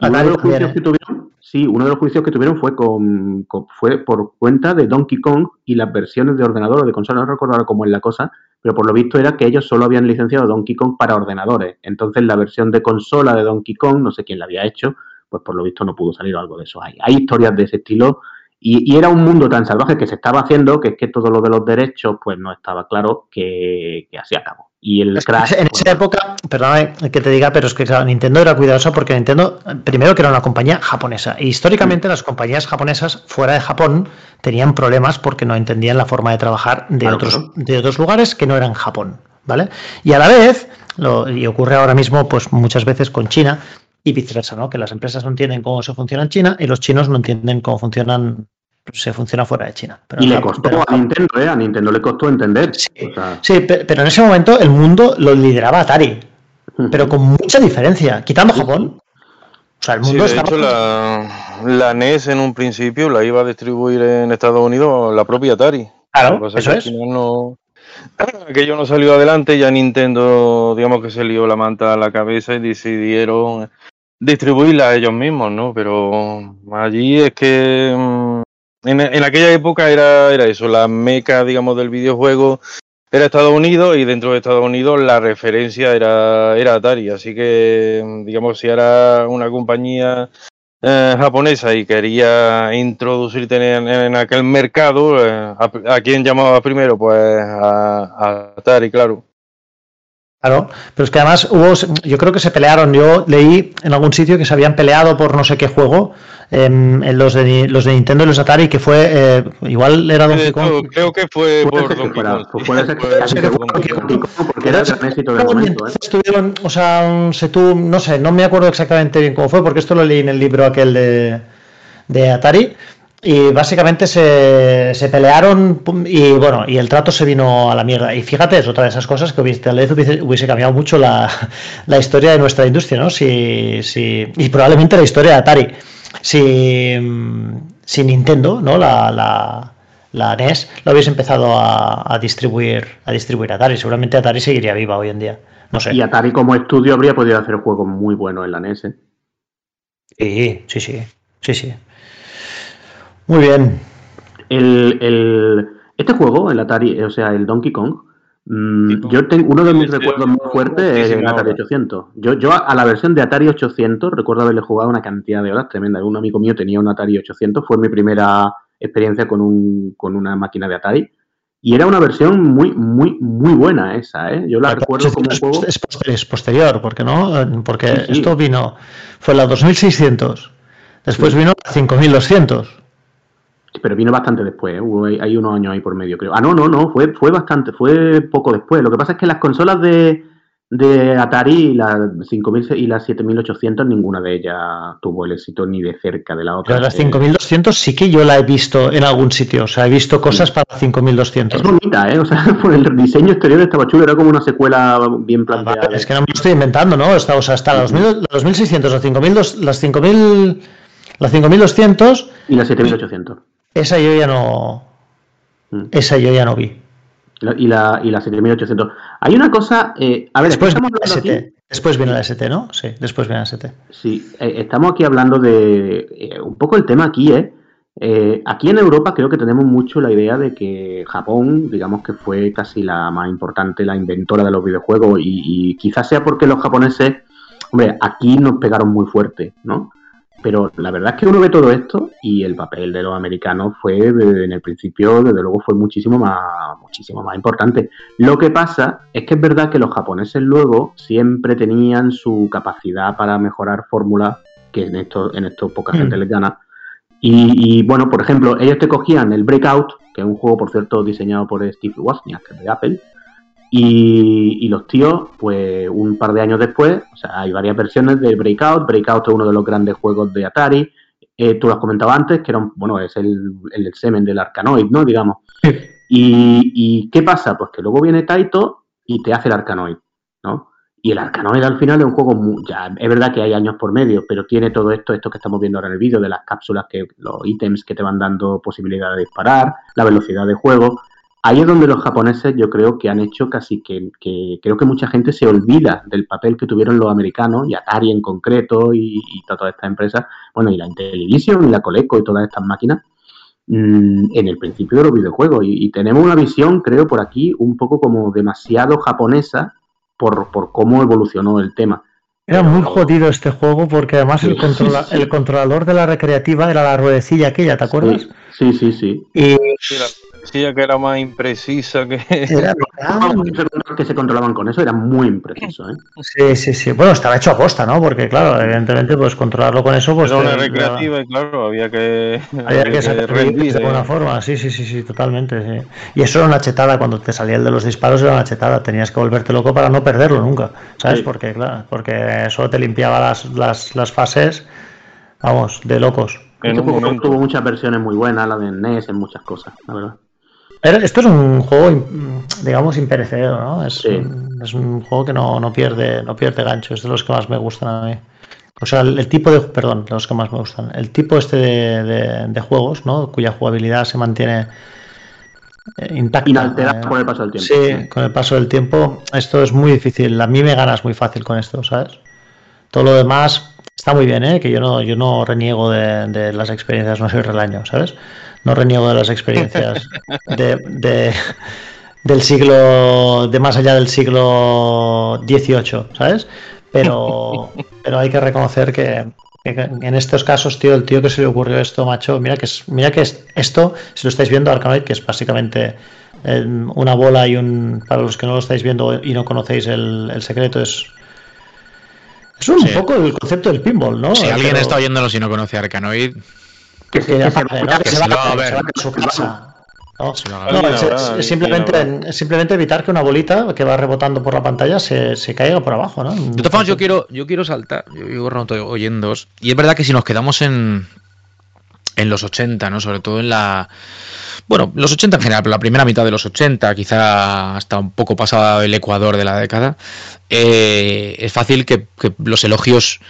Y uno de los juicios ¿eh? que tuvieron, sí, uno de los juicios que tuvieron fue con, con- fue por cuenta de Donkey Kong y las versiones de ordenador o de consola, no recuerdo ahora cómo es la cosa, pero por lo visto era que ellos solo habían licenciado Donkey Kong para ordenadores. Entonces la versión de consola de Donkey Kong, no sé quién la había hecho, pues por lo visto no pudo salir algo de eso. Hay, hay historias de ese estilo y, y era un mundo tan salvaje que se estaba haciendo que es que todo lo de los derechos pues no estaba claro que, que así acabó. Y el crash... en pues, esa época, perdóname que te diga, pero es que claro, Nintendo era cuidadosa porque Nintendo, primero que era una compañía japonesa, y históricamente las compañías japonesas fuera de Japón tenían problemas porque no entendían la forma de trabajar de, Claro, otros, claro. de otros lugares que no eran Japón, ¿vale? Y a la vez, lo, y ocurre ahora mismo pues muchas veces con China y viceversa, ¿no? Que las empresas no entienden cómo se funciona en China y los chinos no entienden cómo funcionan se funciona fuera de China. Pero y le costó pero a Nintendo, ¿eh? A Nintendo le costó entender. Sí, O sea, Sí, pe- pero en ese momento el mundo lo lideraba Atari, pero con mucha diferencia, quitando Japón. O sea, el Sí, mundo de estaba. hecho, la, la NES en un principio la iba a distribuir en Estados Unidos la propia Atari. Claro, que eso que es. al final no. <clears throat> Aquello no salió adelante, ya Nintendo, digamos que se lió la manta a la cabeza y decidieron distribuirla ellos mismos, ¿no? Pero allí es que mm, en, en aquella época era, era eso, la meca, digamos, del videojuego era Estados Unidos y dentro de Estados Unidos la referencia era, era Atari. Así que, mm, digamos, si era una compañía eh, japonesa y quería introducirte en, aquel mercado, eh, a, quién llamaba primero? Pues a Atari, claro. Claro, pero es que además hubo, yo creo que se pelearon. Yo leí en algún sitio que se habían peleado por no sé qué juego, em, en los de los de Nintendo y los Atari, que fue eh, igual era Donkey De Kong. creo que fue por Donkey Kong. Donkey. Donkey porque era el éxito del momento, ¿eh? o sea, se tuvo, no sé, no me acuerdo exactamente bien cómo fue, porque esto lo leí en el libro aquel de, de Atari. Y básicamente se, se pelearon y bueno, y el trato se vino a la mierda. Y fíjate, es otra de esas cosas que hubiese, tal vez hubiese, hubiese cambiado mucho la, <laughs> la historia de nuestra industria, ¿no? Si, si, y probablemente la historia de Atari. Si, mm, si Nintendo, ¿no? La, la, la NES lo hubiese empezado a, a distribuir a distribuir Atari. Seguramente Atari seguiría viva hoy en día. No sé. Y Atari como estudio habría podido hacer juegos muy buenos en la NES. ¿eh? Sí, sí, sí, sí, sí. Muy bien. El, el- este juego, el Atari, o sea, el Donkey Kong, mm, yo tengo uno de mis sí, recuerdos sí, muy sí, fuertes es el Atari ahora. 800. Yo, yo a la versión de Atari 800 recuerdo haberle jugado una cantidad de horas tremenda. Un amigo mío tenía un Atari 800, fue mi primera experiencia con, un, con una máquina de Atari. Y era una versión muy, muy, muy buena esa, ¿eh? Yo la recuerdo como un es, juego... es poster- es posterior, porque no, porque Sí, sí. esto vino, fue la 2600, después Sí. vino la 5200. Pero vino bastante después, ¿eh? Hubo- hay, unos años ahí por medio, creo. Ah, no, no, no, fue, fue bastante, fue poco después. Lo que pasa es que las consolas de, de Atari, las 5000 y las 7800, ninguna de ellas tuvo el éxito ni de cerca de la otra. Pero las Eh, 5200 sí que yo la he visto en algún sitio, o sea, he visto cosas para la 5200. Es bonita, ¿eh? O sea, <laughs> por el diseño exterior estaba chulo, era como una secuela bien Ah, planteada. vale, es que no me lo estoy inventando, ¿no? Está, o sea, hasta la 2000 la 2600, las 5200, las 5000, las 5200, Y las 7800. Esa yo ya no, Mm. esa yo ya no vi. Y la, y la 7800. Hay una cosa, eh, a ver, Después viene la aquí- ST, después viene la ST, ¿no? Sí, después viene la ST. Sí, eh, estamos aquí hablando de. eh, un poco el tema aquí, ¿eh? Eh, Aquí en Europa creo que tenemos mucho la idea de que Japón, digamos que fue casi la más importante, la inventora de los videojuegos, y, y quizás sea porque los japoneses Hombre, aquí nos pegaron muy fuerte, ¿no? Pero la verdad es que uno ve todo esto y el papel de los americanos fue, en el principio, desde luego, fue muchísimo más, muchísimo más importante. Lo que pasa es que es verdad que los japoneses luego siempre tenían su capacidad para mejorar fórmulas, que en esto, en esto poca gente les gana. Y, y, bueno, por ejemplo, ellos te cogían el Breakout, que es un juego, por cierto, diseñado por Steve Wozniak, que es de Apple, y, y, los tíos, pues un par de años después, o sea, hay varias versiones de Breakout. Breakout es uno de los grandes juegos de Atari. Eh, tú lo has comentado antes, que era un, bueno, es el, el semen del Arkanoid, ¿no? Digamos. Y, y, qué pasa? Pues que luego viene Taito y te hace el Arkanoid, ¿no? Y el Arkanoid al final es un juego, muy, ya, es verdad que hay años por medio, pero tiene todo esto, esto que estamos viendo ahora en el vídeo, de las cápsulas, que los ítems que te van dando posibilidad de disparar, la velocidad de juego ahí es donde los japoneses yo creo que han hecho casi que, que, creo que mucha gente se olvida del papel que tuvieron los americanos y Atari en concreto y, y todas estas empresas, bueno, y la Intellivision y la Coleco y todas estas máquinas mmm, en el principio de los videojuegos. Y, y, tenemos una visión, creo, por aquí un poco como demasiado japonesa por, por cómo evolucionó el tema. Era muy jodido este juego porque además el, controla <laughs> el controlador de la recreativa era la ruedecilla aquella, ¿te acuerdas? Sí, sí, sí. sí. Y decía que era más imprecisa que... Era <laughs> que se controlaban con eso era muy impreciso, ¿eh? Sí, sí, sí. Bueno, estaba hecho a costa, ¿no? Porque, claro, evidentemente, pues controlarlo con eso, pues... Era una recreativa y, claro, había que... <laughs> Había, había que, que rendir, de alguna forma, sí, sí, sí, sí, totalmente, sí. Y eso era una chetada, cuando te salía el de los disparos era una chetada, tenías que volverte loco para no perderlo nunca, ¿sabes? Sí. Porque, claro, porque eso te limpiaba las, las, las fases, vamos, de locos. En este juego tuvo muchas versiones muy buenas, la de NES, en muchas cosas, la verdad. Esto es un juego, digamos, imperecedero, ¿no? Es, sí. un, es un juego que no, no, pierde, no pierde gancho, es de los que más me gustan a mí. O sea, el, el tipo de, perdón, de los que más me gustan. El tipo este de, de, de juegos, ¿no? Cuya jugabilidad se mantiene eh, intacta. Inalterada eh, con el paso del tiempo. Sí, sí, con el paso del tiempo. Esto es muy difícil. A mí me ganas muy fácil con esto, ¿sabes? Todo lo demás está muy bien, ¿eh? Que yo no, yo no reniego de, de las experiencias, no soy relaño, ¿sabes? No reniego de las experiencias de, de, del siglo, de más allá del siglo XVIII, ¿sabes? Pero, pero hay que reconocer que, que, en estos casos, tío, el tío que se le ocurrió esto, macho, mira que es, mira que es esto, si lo estáis viendo, Arkanoid, que es básicamente eh, una bola y un, para los que no lo estáis viendo y no conocéis el, el secreto, es es un sí. poco el concepto del pinball, ¿no? Si alguien Pero... está oyéndolo si no conoce Arkanoid, que, que, que, se, va, que, se, va, a ver. a su casa. No, no es, es, es, simplemente, evitar que una bolita que va rebotando por la pantalla se, se caiga por abajo, ¿no? De todas formas, yo quiero, yo quiero saltar, yo, yo no estoy oyendo, y es verdad que si nos quedamos en, en los 80, ¿no? Sobre todo en la... Bueno, los 80 en general, pero la primera mitad de los 80, quizá hasta un poco pasada el Ecuador de la década, eh, es fácil que, que los elogios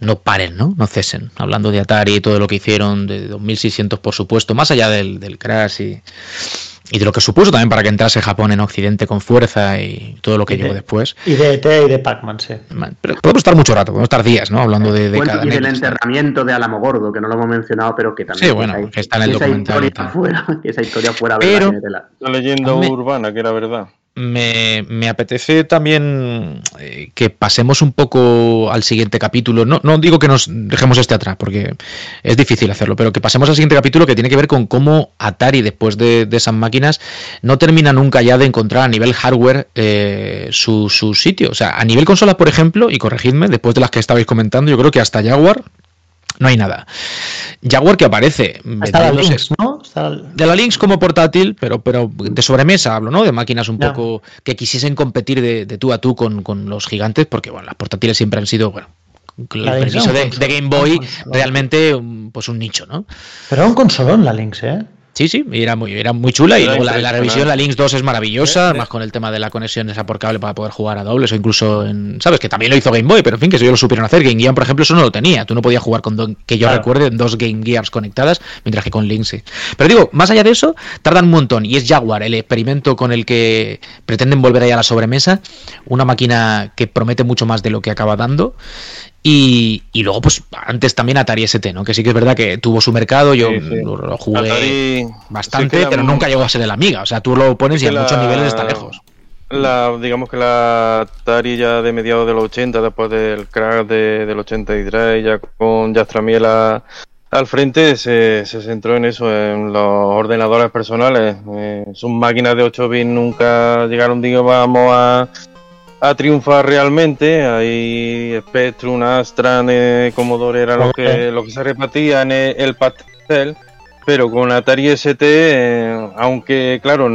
no paren, ¿no? No cesen. Hablando de Atari y todo lo que hicieron, de 2600 por supuesto, más allá del, del crash y, y, de lo que supuso también para que entrase Japón en Occidente con fuerza y todo lo que llegó después. Y de ET y de Pac-Man, sí. Pero podemos estar mucho rato, podemos estar días, ¿no? Hablando de, de bueno, cada Y del enterramiento de Álamo Gordo, que no lo hemos mencionado, pero que también... Sí, bueno, que, está en el documental. Esa historia fuera, <laughs> esa historia fuera pero, verdad. La leyenda urbana, que era verdad me, apetece también eh, que pasemos un poco al siguiente capítulo. No, no, digo que nos dejemos este atrás, porque es difícil hacerlo, pero que pasemos al siguiente capítulo que tiene que ver con cómo Atari, después de, esas máquinas, no termina nunca ya de encontrar a nivel hardware eh, su, su, sitio. O sea, a nivel consola, por ejemplo, y corregidme, después de las que estabais comentando, yo creo que hasta Jaguar no hay nada. Jaguar que aparece. La Lynx, ¿no? De la Lynx como portátil, pero, pero de sobremesa hablo, ¿no? De máquinas un no. poco que quisiesen competir de, de, tú a tú con, con, los gigantes, porque bueno, las portátiles siempre han sido, bueno, el permiso de, de, Game Boy, realmente pues un nicho, ¿no? Pero era un consolón la Lynx, ¿eh? Sí, sí, era muy, era muy chula y luego la, la, revisión, la Lynx 2 es maravillosa, además con el tema de la conexión esa por cable para poder jugar a dobles o incluso en, sabes, que también lo hizo Game Boy, pero en fin, que eso lo supieron hacer. Game Gear, por ejemplo, eso no lo tenía, tú no podías jugar con, do, que yo claro. recuerde, dos Game Gears conectadas, mientras que con Lynx sí. Pero digo, más allá de eso, tardan un montón y es Jaguar el experimento con el que pretenden volver ahí a la sobremesa, una máquina que promete mucho más de lo que acaba dando y, y, luego, pues antes también Atari ST, ¿no? Que sí que es verdad que tuvo su mercado, yo sí, sí. Lo, jugué Atari, bastante, sí pero nunca llegó a ser el Amiga. O sea, tú lo pones y en muchos niveles está lejos. la, digamos que la Atari ya de mediados de los 80, después del crack de, del 83, ya con Yastramiela al frente, se, se centró en eso, en los ordenadores personales. Eh, sus máquinas de 8 bits nunca llegaron, digamos, a, a triunfar realmente. Ahí Spectrum, Astra, eh, Commodore era lo que, lo que se repartía en el, el pastel. Pero con Atari ST, eh, aunque claro,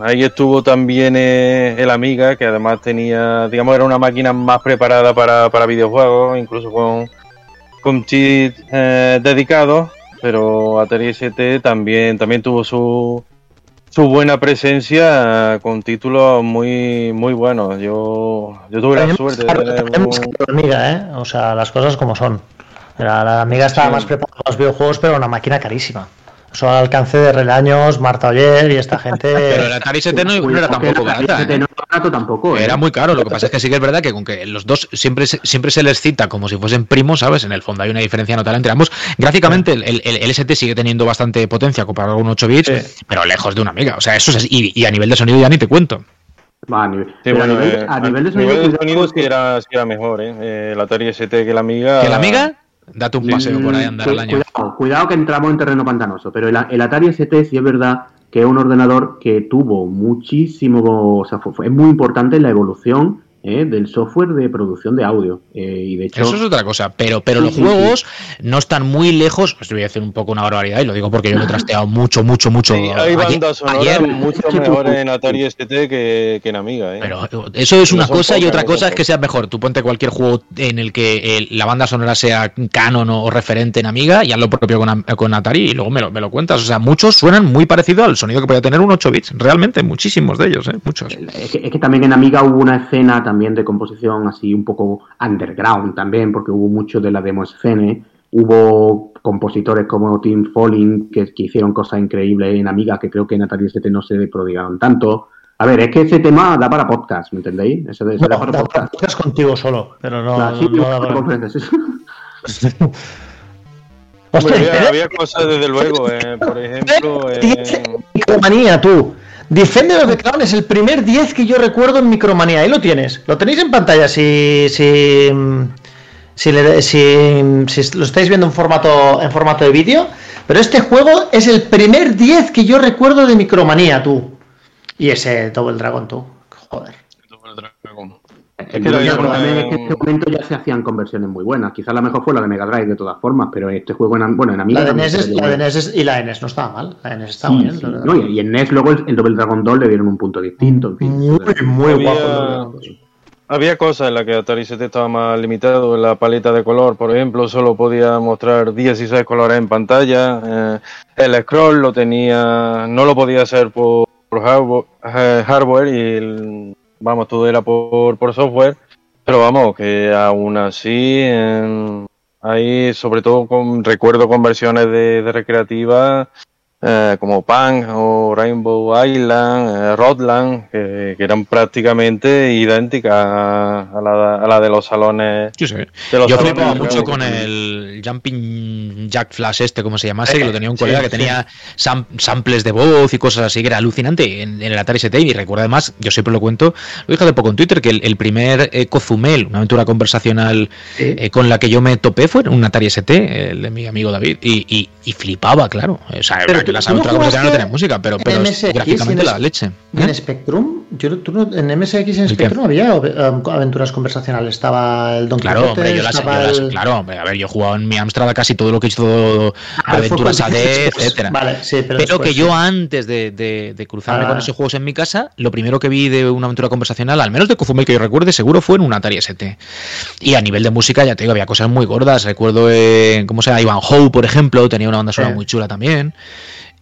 ahí estuvo también eh, el Amiga, que además tenía, digamos, era una máquina más preparada para, para videojuegos, incluso con, con cheats eh, dedicados. Pero Atari ST también, también tuvo su, su buena presencia con títulos muy muy buenos. Yo, yo tuve la suerte de tener un- amiga, ¿eh? O sea, las cosas como son. La, la amiga estaba Sí. más preparada para los videojuegos, pero una máquina carísima. Eso al alcance de Relaños, Marta Oyer y esta gente. <laughs> Pero el Atari ST no, no era tampoco la barata. ST ¿eh? no era barato tampoco. ¿eh? Era muy caro, lo que pasa es que sí que es verdad que con que los dos siempre, se- siempre se les cita como si fuesen primos, ¿sabes? En el fondo hay una diferencia notable entre ambos. Gráficamente el, el- el ST sigue teniendo bastante potencia comparado con un 8 bits, Sí. pero lejos de una amiga. O sea, eso es así. Y, y a nivel de sonido ya ni te cuento. Va, a nivel, Sí, bueno, a nivel, eh, a nivel de sonido, nivel de sonido sí era, sí era mejor, ¿eh? Eh, El Atari ST que la Amiga. ¿Que la amiga? Date un paseo por ahí a andar Cu- al año. Cuidado, cuidado que entramos en terreno pantanoso, pero el, el Atari ST sí es verdad que es un ordenador que tuvo muchísimo, o sea, fue, fue- es muy importante en la evolución eh, del software de producción de audio. eh, y de hecho, Eso es otra cosa, pero, pero Sí, los sí, juegos no están muy lejos. Pues te voy a decir un poco una barbaridad y lo digo porque yo lo he trasteado mucho, mucho, mucho. Sí, hay ayer- bandas sonoras mucho <laughs> mejores en Atari ST que, que en Amiga, ¿eh? Pero eso es No una cosa y otra cosa es que sea mejor. Tú ponte cualquier juego en el que el- la banda sonora sea canon o, referente en Amiga y haz lo propio con, con Atari y luego me lo, me lo cuentas. O sea, muchos suenan muy parecido al sonido que podía tener un 8 bits. Realmente, muchísimos de ellos, ¿eh? Muchos. Es que, es que también en Amiga hubo una escena también de composición así un poco underground también, porque hubo mucho de la demo escene. Hubo compositores como Tim Folling que, que hicieron cosas increíbles en Amiga que creo que en Atari ST no se prodigaron tanto. A ver, es que ese tema da para podcast, ¿me entendéis? Da para da podcast. podcast contigo solo, pero no. No- sí, no da para para- conferencias. Hostia, había, cosas, desde luego, eh, por ejemplo. Eh, tú. Defender of the Crown es el primer 10 que yo recuerdo en Micromanía. Ahí lo tienes. Lo tenéis en pantalla si. si si, le- si- si lo estáis viendo en formato, en formato de vídeo, pero este juego es el primer 10 que yo recuerdo de Micromanía, tú. Y ese Double Dragon, tú. Joder. Es que también es en este momento ya se hacían conversiones muy buenas. Quizás la mejor fue la de Mega Drive de todas formas, pero este juego en, bueno, en Amiga La de, NES es- la de veía NES es- y la de NES no estaba mal. La de NES Sí, muy bien. sí. No, y, y en NES luego el, el Double Dragon 2 le dieron un punto distinto. En fin. Muy, muy Había- guapo. Había cosas en las que Atari ST estaba más limitado. En la paleta de color, por ejemplo, solo podía mostrar 16 colores en pantalla. Eh, el scroll lo tenía, no lo podía hacer por, por hardware, eh, hardware y el- vamos, todo era por, por software. Pero vamos, que aún así, ahí sobre todo con recuerdo conversiones de, de recreativa eh, como Punk o Rainbow Island, eh, Rodland, que, que eran prácticamente idénticas a, a la, a la de los salones. Sí, sí. De los Yo flipaba mucho con el Jumping Jack Flash este, como se llamase, que lo tenía un colega Sí, que tenía sam- samples de voz y cosas así, que era alucinante en, en el Atari ST. Y recuerdo además, yo siempre lo cuento, lo dije hace poco en Twitter, que el, el primer eh, Cozumel, una aventura conversacional eh, con la que yo me topé fue en un Atari ST, el de mi amigo David, y, y- y flipaba, claro. O sea, Pero las tú no tenían música, pero, pero en la leche. ¿Y en ¿Eh? Spectrum? Yo, tú no- en MSX en? Spectrum había eh, aventuras conversacionales. Estaba el Don Claro, Quijote, hombre, yo las, yo estaba las- el- claro, hombre, a ver, yo he jugado en mi Amstrad casi todo lo que hizo Pero Aventuras fue- AD, <laughs> etcétera. Vale, sí, pero, Pero, después, que yo sí. antes de, de- de cruzarme Ah. con esos juegos en mi casa, lo primero que vi de una aventura conversacional, al menos de Cozumel que yo recuerde, seguro fue en un Atari ST. Y a nivel de música, ya te digo, había cosas muy gordas. Recuerdo, eh, ¿cómo se llama? Ivan Howe, por ejemplo, tenía una banda sonora muy chula también.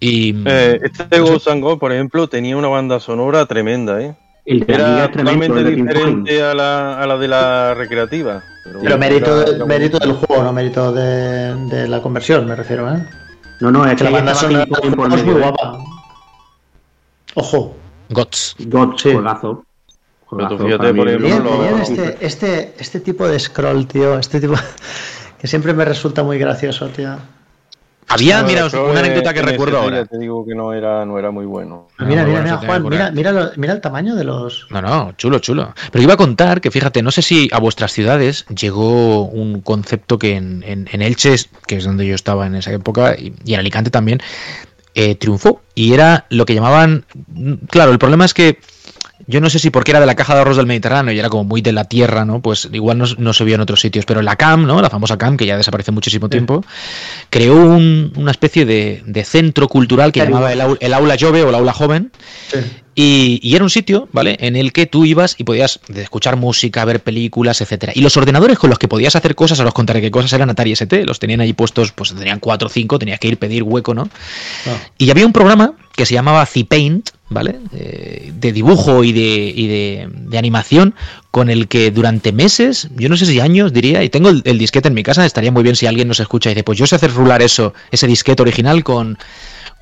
Y Eh, este no sé. Ghost and Go, por ejemplo, tenía una banda sonora tremenda, ¿eh? El Era es tremendo, totalmente diferente a la, a la de la recreativa. Pero mérito, era- mérito del juego, no mérito de, de la conversión, me refiero, ¿eh? No, no, es Que la banda sonora es muy guapa. Ojo. Gots. God, Sí. fíjate, por ejemplo, lo- tenían este, este, este tipo de scroll, tío. Este tipo. <laughs> que siempre me resulta muy gracioso, tío. Había, No, mira, una anécdota que en recuerdo ahora. ya te digo que no era, no era muy bueno. Ah, mira, muy mira, bueno, mira, Juan, mira, mira, lo- mira el tamaño de los. No, no, chulo, chulo. Pero iba a contar que, fíjate, no sé si a vuestras ciudades llegó un concepto que en, en- en Elche, que es donde yo estaba en esa época, y, y en Alicante también, eh, triunfó. Y era lo que llamaban... Claro, el problema es que yo no sé si porque era de la caja de arroz del Mediterráneo y era como muy de la tierra, ¿no? Pues igual no, no se vio en otros sitios. Pero la CAM, ¿no? La famosa CAM, que ya desaparece muchísimo tiempo, creó un- una especie de, de centro cultural que llamaba el, el Aula Jove o el Aula Joven. Y, y era un sitio, ¿vale? En el que tú ibas y podías escuchar música, ver películas, etcétera. Y los ordenadores con los que podías hacer cosas, ahora os contaré qué cosas eran Atari ST, los tenían ahí puestos, pues tenían cuatro o cinco, tenías que ir pedir hueco, ¿no? Ah. Y había un programa que se llamaba Paint, ¿vale? Eh, de dibujo y, de, y de, de animación, con el que durante meses, yo no sé si años diría, y tengo el, el disquete en mi casa, estaría muy bien si alguien nos escucha y dice, pues yo sé hacer rular eso, ese disquete original con,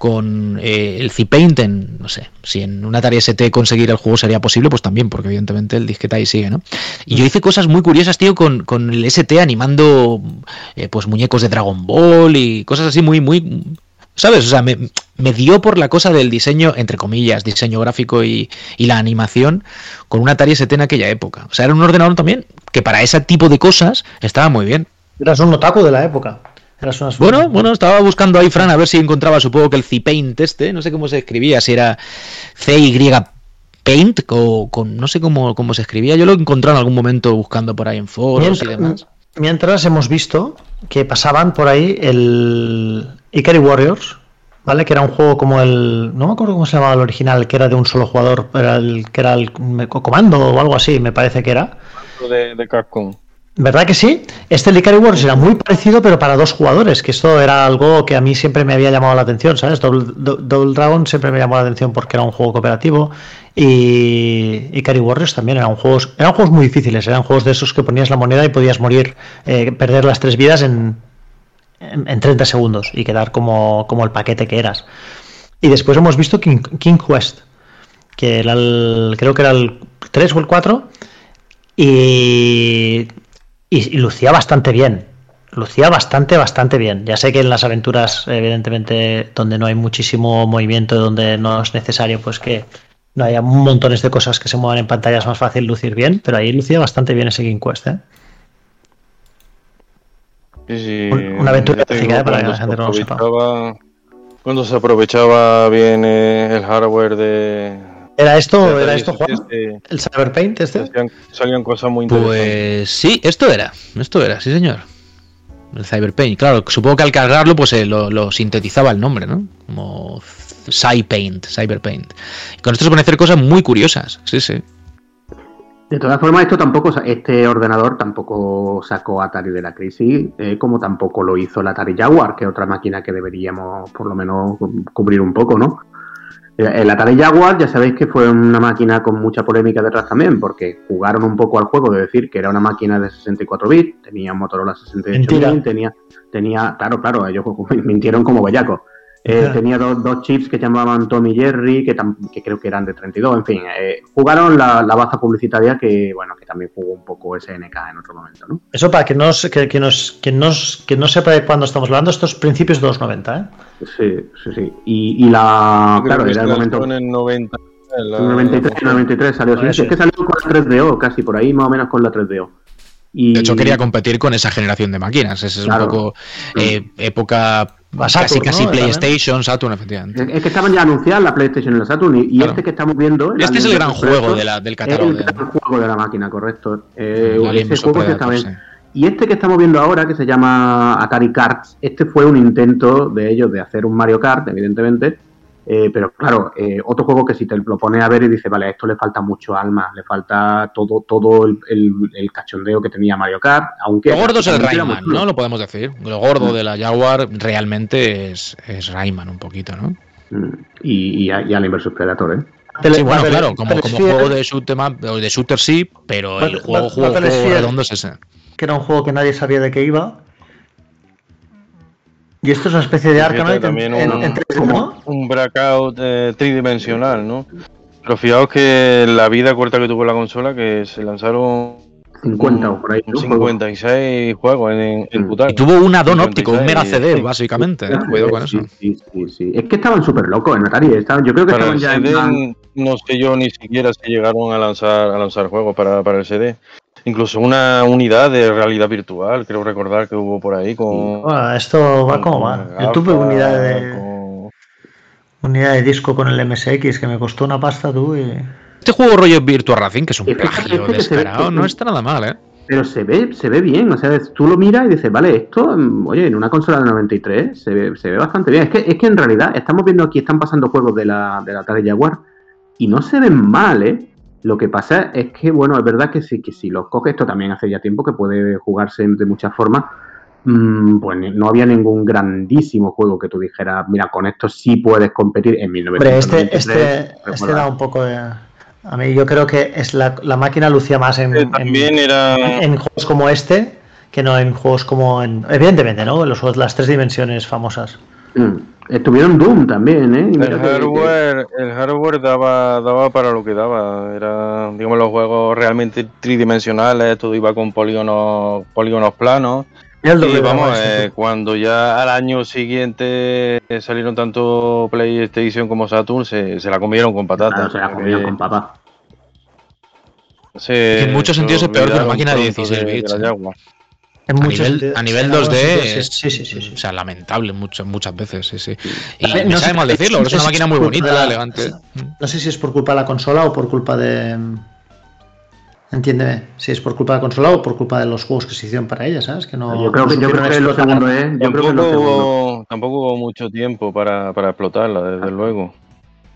con eh, el Paint en, no sé, si en una Atari ST conseguir el juego sería posible, pues también, porque evidentemente el disquete ahí sigue, ¿no? Y yo hice cosas muy curiosas, tío, con, con el ST animando eh, pues muñecos de Dragon Ball y cosas así muy, muy... ¿Sabes? O sea, me, me dio por la cosa del diseño, entre comillas, diseño gráfico y, y la animación con una Atari ST en aquella época. O sea, era un ordenador también que para ese tipo de cosas estaba muy bien. Eras un otaku de la época. Bueno, bueno, estaba buscando ahí, Fran, a ver si encontraba, supongo que el C-Paint este, no sé cómo se escribía, si era C-Y Paint o con, no sé cómo, cómo se escribía. Yo lo encontré en algún momento buscando por ahí en foros y demás. Mientras, mientras hemos visto que pasaban por ahí el Ikari Warriors, ¿vale? Que era un juego como el. No me acuerdo cómo se llamaba el original, que era de un solo jugador, era el que era el comando o algo así, me parece que era. De, de Capcom. ¿Verdad que sí? Este el Ikari Wars era muy parecido, pero para dos jugadores, que esto era algo que a mí siempre me había llamado la atención, ¿sabes? Double, Do- Double Dragon siempre me llamó la atención porque era un juego cooperativo y Ikari Warriors también eran juegos, eran juegos muy difíciles, eran juegos de esos que ponías la moneda y podías morir, eh, perder las tres vidas en, en, en 30 segundos y quedar como, como el paquete que eras. Y después hemos visto King, King Quest, que era el, creo que era el 3 o el 4, y, y, y lucía bastante bien. Lucía bastante, bastante bien. Ya sé que en las aventuras, evidentemente, donde no hay muchísimo movimiento, donde no es necesario, pues que no haya montones de cosas que se muevan en pantalla, es más fácil lucir bien, pero ahí lucía bastante bien ese King Quest, ¿eh? Sí, sí. Un- una aventura digo, ¿eh? para que la gente no lo sepa. Cuando se aprovechaba bien eh, el hardware de. ¿Era esto, era esto, Juan? ST, ¿El Cyberpaint este? salían cosas muy interesantes. Pues sí, esto era, esto era, sí señor. El Cyberpaint, claro, supongo que al cargarlo pues eh, lo, lo sintetizaba el nombre, ¿no? Como Cypaint, Cyberpaint. Y con esto se pueden hacer cosas muy curiosas, sí, sí. De todas formas, esto tampoco, este ordenador tampoco sacó Atari de la crisis, eh, como tampoco lo hizo el Atari Jaguar, que es otra máquina que deberíamos por lo menos cubrir un poco, ¿no? El, el Atari Jaguar, ya sabéis que fue una máquina con mucha polémica detrás también, porque jugaron un poco al juego de decir que era una máquina de 64 bits, tenía Motorola 68 Mentira. tenía, tenía, claro, claro, ellos <laughs> mintieron como bellacos. Eh, tenía dos, dos chips que llamaban Tom y Jerry, que, tam- que creo que eran de 32, en fin, eh, jugaron la, la baza publicitaria que, bueno, que también jugó un poco SNK en otro momento, ¿no? Eso para que no, se- que, que nos, que, nos, que no sepa de cuándo estamos hablando, estos principios de los 90, ¿eh? Sí, sí, sí. Y, y la, claro, era el momento... en el 90. en el 93, en el 93 salió, sí, sí, es que salió con la 3DO, casi por ahí más o menos con la 3DO. Y, De hecho, quería competir con esa generación de máquinas. Esa es Claro. un poco eh, época A Saturn, casi, casi ¿no? PlayStation, Saturn, efectivamente. Es es que estaban ya anunciadas la PlayStation y la Saturn, y, Claro. este que estamos viendo... Este es el gran juego de la- del Es catálogo. el de- gran juego de la máquina, correcto. Eh, el ese juego que sí. Y este que estamos viendo ahora, que se llama Atari Karts, este fue un intento de ellos de hacer un Mario Kart, evidentemente, eh, pero claro, eh, otro juego que si te lo pones a ver y dices, vale, a esto le falta mucho alma, le falta todo todo el, el- el cachondeo que tenía Mario Kart, aunque... Lo gordo es el Rayman. ¿no? Lo podemos decir. Lo gordo de la Jaguar realmente es, es Rayman un poquito, ¿no? Mm, Y, y, y Alien vs Predator, ¿eh? Sí, bueno, Battle- claro, como, juego de shoot up, o de shooter sí, pero el juego, juego, juego redondo es ese. que era un juego que nadie sabía de qué iba. Y esto es una especie de Arkanoid en, también en- un- en 3D, como ¿no? Un breakout eh, tridimensional, ¿no? Pero fijaos que la vida corta que tuvo la consola, que se lanzaron 50 o por ahí. ¿no? 56 juegos en, en Mm. Y tuvo un add-on óptico, un 56, mega CD, sí. básicamente. ¿eh? Cuidado con eso. Sí, sí, sí. Es que estaban súper locos en Atari. estaban- yo creo que Para estaban el ya en CD, plan- no sé yo ni siquiera si llegaron a lanzar a lanzar juegos para, para el CD. Incluso una unidad de realidad virtual, creo recordar que hubo por ahí con. Bueno, esto va con- como va. Yo tuve de, con- unidad de disco con el MSX que me costó una pasta, tú. Y... Este juego rollo Virtua Racing, que es un fíjate, plagio este que no está nada mal, ¿eh? Pero se ve, se ve bien, o sea, tú lo miras y dices, vale, esto, mm, oye, en una consola de 93 se ve, se ve bastante bien. Es que, es que en realidad estamos viendo aquí, están pasando juegos de la, de la Atari Jaguar y no se ven mal, ¿eh? Lo que pasa es que, bueno, es verdad que si, que si los coges, esto también hace ya tiempo que puede jugarse de muchas formas, pues no había ningún grandísimo juego que tú dijeras, mira, con esto sí puedes competir en Hombre, este, 1993. este, este da un poco de. A mí yo creo que es la, la máquina lucía más en, Eh, en- también era. en juegos como este que no en juegos como en. Evidentemente, ¿no? Los juegos, las tres dimensiones famosas. Mm. Estuvieron Doom también, ¿eh? El que- hardware, el hardware daba, daba para lo que daba. Era, digamos, los juegos realmente tridimensionales, todo iba con polígonos, polígonos planos. Y doble vamos, eh, cuando ya al año siguiente eh, salieron tanto PlayStation como Saturn, se, se la comieron con patatas. Claro, se la comieron Eh, con papa. se- en muchos se sentidos es peor que una máquina de pronto 16 de bits, ¿eh? En A muchos nivel, sentidos- a nivel en algunos 2D, sentidos, es, sí, sí, sí, sí. o sea, lamentable muchas, muchas veces, sí, sí. Y no sabe sé- mal decirlo, no es una máquina muy bonita, la- elegante. No sé si es por culpa de la consola o por culpa de. Entiéndeme, si es por culpa de la consola o por culpa de los juegos que se hicieron para ella, ¿sabes? Que no, yo creo no que, yo supieron creo que lo segundo es. Yo creo que Tampoco lo segundo. hubo, tampoco hubo mucho tiempo para, para explotarla, desde luego.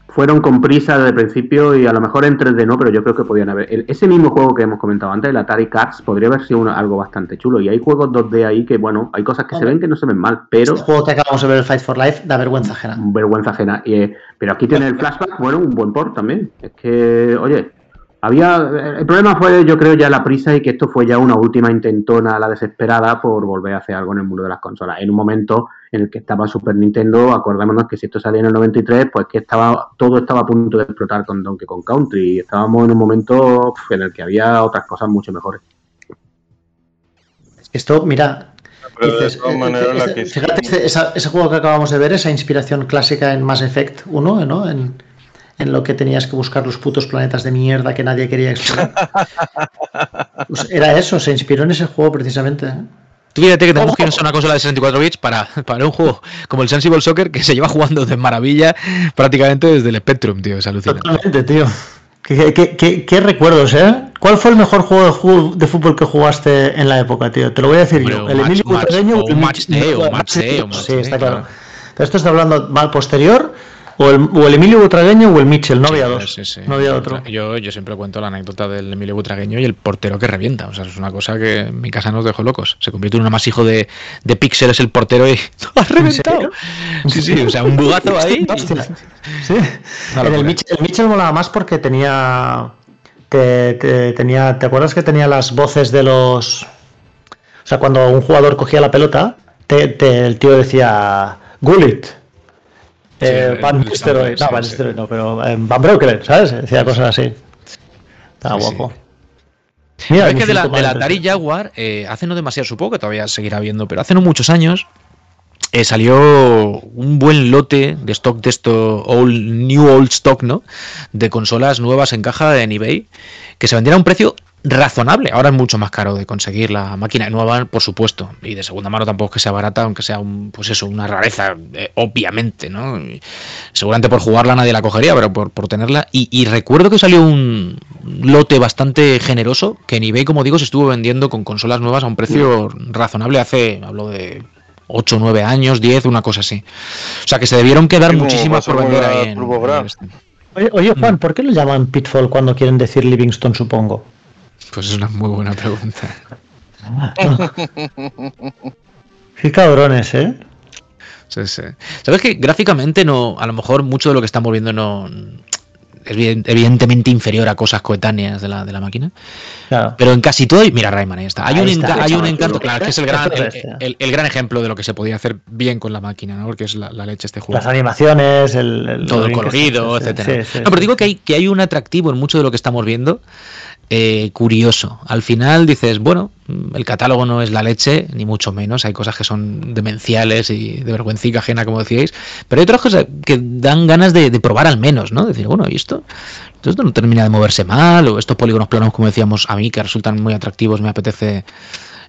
Fueron con prisa desde el principio y a lo mejor en 3D no, pero yo creo que podían haber. el- ese mismo juego que hemos comentado antes, el Atari Cats, podría haber sido una- algo bastante chulo. Y hay juegos 2D ahí que, bueno, hay cosas que se ven que no se ven mal, pero. Este juego que acabamos de ver, el Fight for Life, da vergüenza ajena. vergüenza ajena. Y, eh, pero aquí tiene el flashback, bueno, un buen port también. Es que, oye, había. El problema fue, yo creo, ya la prisa y que esto fue ya una última intentona a la desesperada por volver a hacer algo en el mundo de las consolas. En un momento en el que estaba Super Nintendo, acordémonos que si esto salía en el 93, pues que estaba todo estaba a punto de explotar con Donkey Kong Country. Y estábamos en un momento pf, en el que había otras cosas mucho mejores. Esto, mira, Pero de dices, todas eh, maneras, la que fíjate, ese juego que acabamos de ver, esa inspiración clásica en Mass Effect 1, ¿no? En, en lo que tenías que buscar los putos planetas de mierda que nadie quería explorar. <laughs> Pues era eso, se inspiró en ese juego precisamente. ¿eh? Tú fíjate que tenemos que ir a una consola de 64 bits para, <laughs> para un juego como el Sensible Soccer que se lleva jugando de maravilla prácticamente desde el Spectrum, tío, es alucinante. Totalmente, tío. ¿Qué, qué- qué- qué recuerdos, eh? ¿Cuál fue el mejor juego de, fútbol que jugaste en la época, tío? Te lo voy a decir Hombre, yo. El Emilio Butragueño o un match day, o no, match day, o match Sí, está claro. claro. Pero esto está hablando mal posterior o el, o el Emilio Butragueño o el Mitchell, no había dos. sí, sí. No había otro. Yo, yo siempre cuento la anécdota del Emilio Butragueño y el portero que revienta. O sea, es una cosa que en mi casa nos dejó locos. Se convierte en un amasijo de, de píxeles el portero y <laughs> ¡ha reventado! Sí, sí, o sea, un bugazo <laughs> ahí. En el. Mitchell, el Mitchell molaba más porque tenía, que- que tenía. ¿Te acuerdas que tenía las voces de los. O sea, cuando un jugador cogía la pelota, te- te- el tío decía. Gullit. Eh, el- Van el Nistelrooy. No, sí, Van sí. Nistelrooy no, pero eh, Van Breukelen, ¿sabes? Decía cosas así. Estaba Sí, sí. guapo. Mira, ¿Sabes me que de la, de la Atari Jaguar, eh, hace no demasiado, supongo que todavía seguirá viendo, pero hace no muchos años eh, salió un buen lote de stock de esto, old, new old stock, ¿no? De consolas nuevas en caja en eBay, que se vendían a un precio razonable. Ahora es mucho más caro de conseguir la máquina nueva, por supuesto, y de segunda mano tampoco es que sea barata, aunque sea un, pues eso, una rareza, eh, obviamente, ¿no? Seguramente por jugarla nadie la cogería, pero por, por tenerla. Y, y recuerdo que salió un lote bastante generoso, que en eBay, como digo, se estuvo vendiendo con consolas nuevas a un precio razonable hace, hablo de 8, 9 años, 10, una cosa así. O sea que se debieron quedar muchísimas por vender ahí en, TurboGrafx. en este. Oye, oye, Juan, ¿por qué lo llaman Pitfall cuando quieren decir Livingston, supongo? Pues es una muy buena pregunta. Qué cabrones, ¿eh? Sí, sí. Sabes que gráficamente no, a lo mejor mucho de lo que estamos viendo no evidentemente inferior a cosas coetáneas de la, de la máquina. Claro. Pero en casi todo, mira Rayman, ahí está. Hay Ahí un, está, hay un encanto, claro, que es el gran, Esto el, es el- el gran ejemplo de lo que se podía hacer bien con la máquina, ¿no? Porque es la, la leche este juego. Las animaciones, el, el- todo que colorido, sí, sí, sí, no, pero digo que hay, que hay un atractivo en mucho de lo que estamos viendo eh, curioso. Al final dices, bueno, el catálogo no es la leche, ni mucho menos. Hay cosas que son demenciales y de vergüencica ajena, como decíais. Pero hay otras cosas que dan ganas de, de probar al menos, ¿no? Decir, bueno, ¿y esto? Esto no termina de moverse mal, o estos polígonos planos, como decíamos, a mí que resultan muy atractivos, me apetece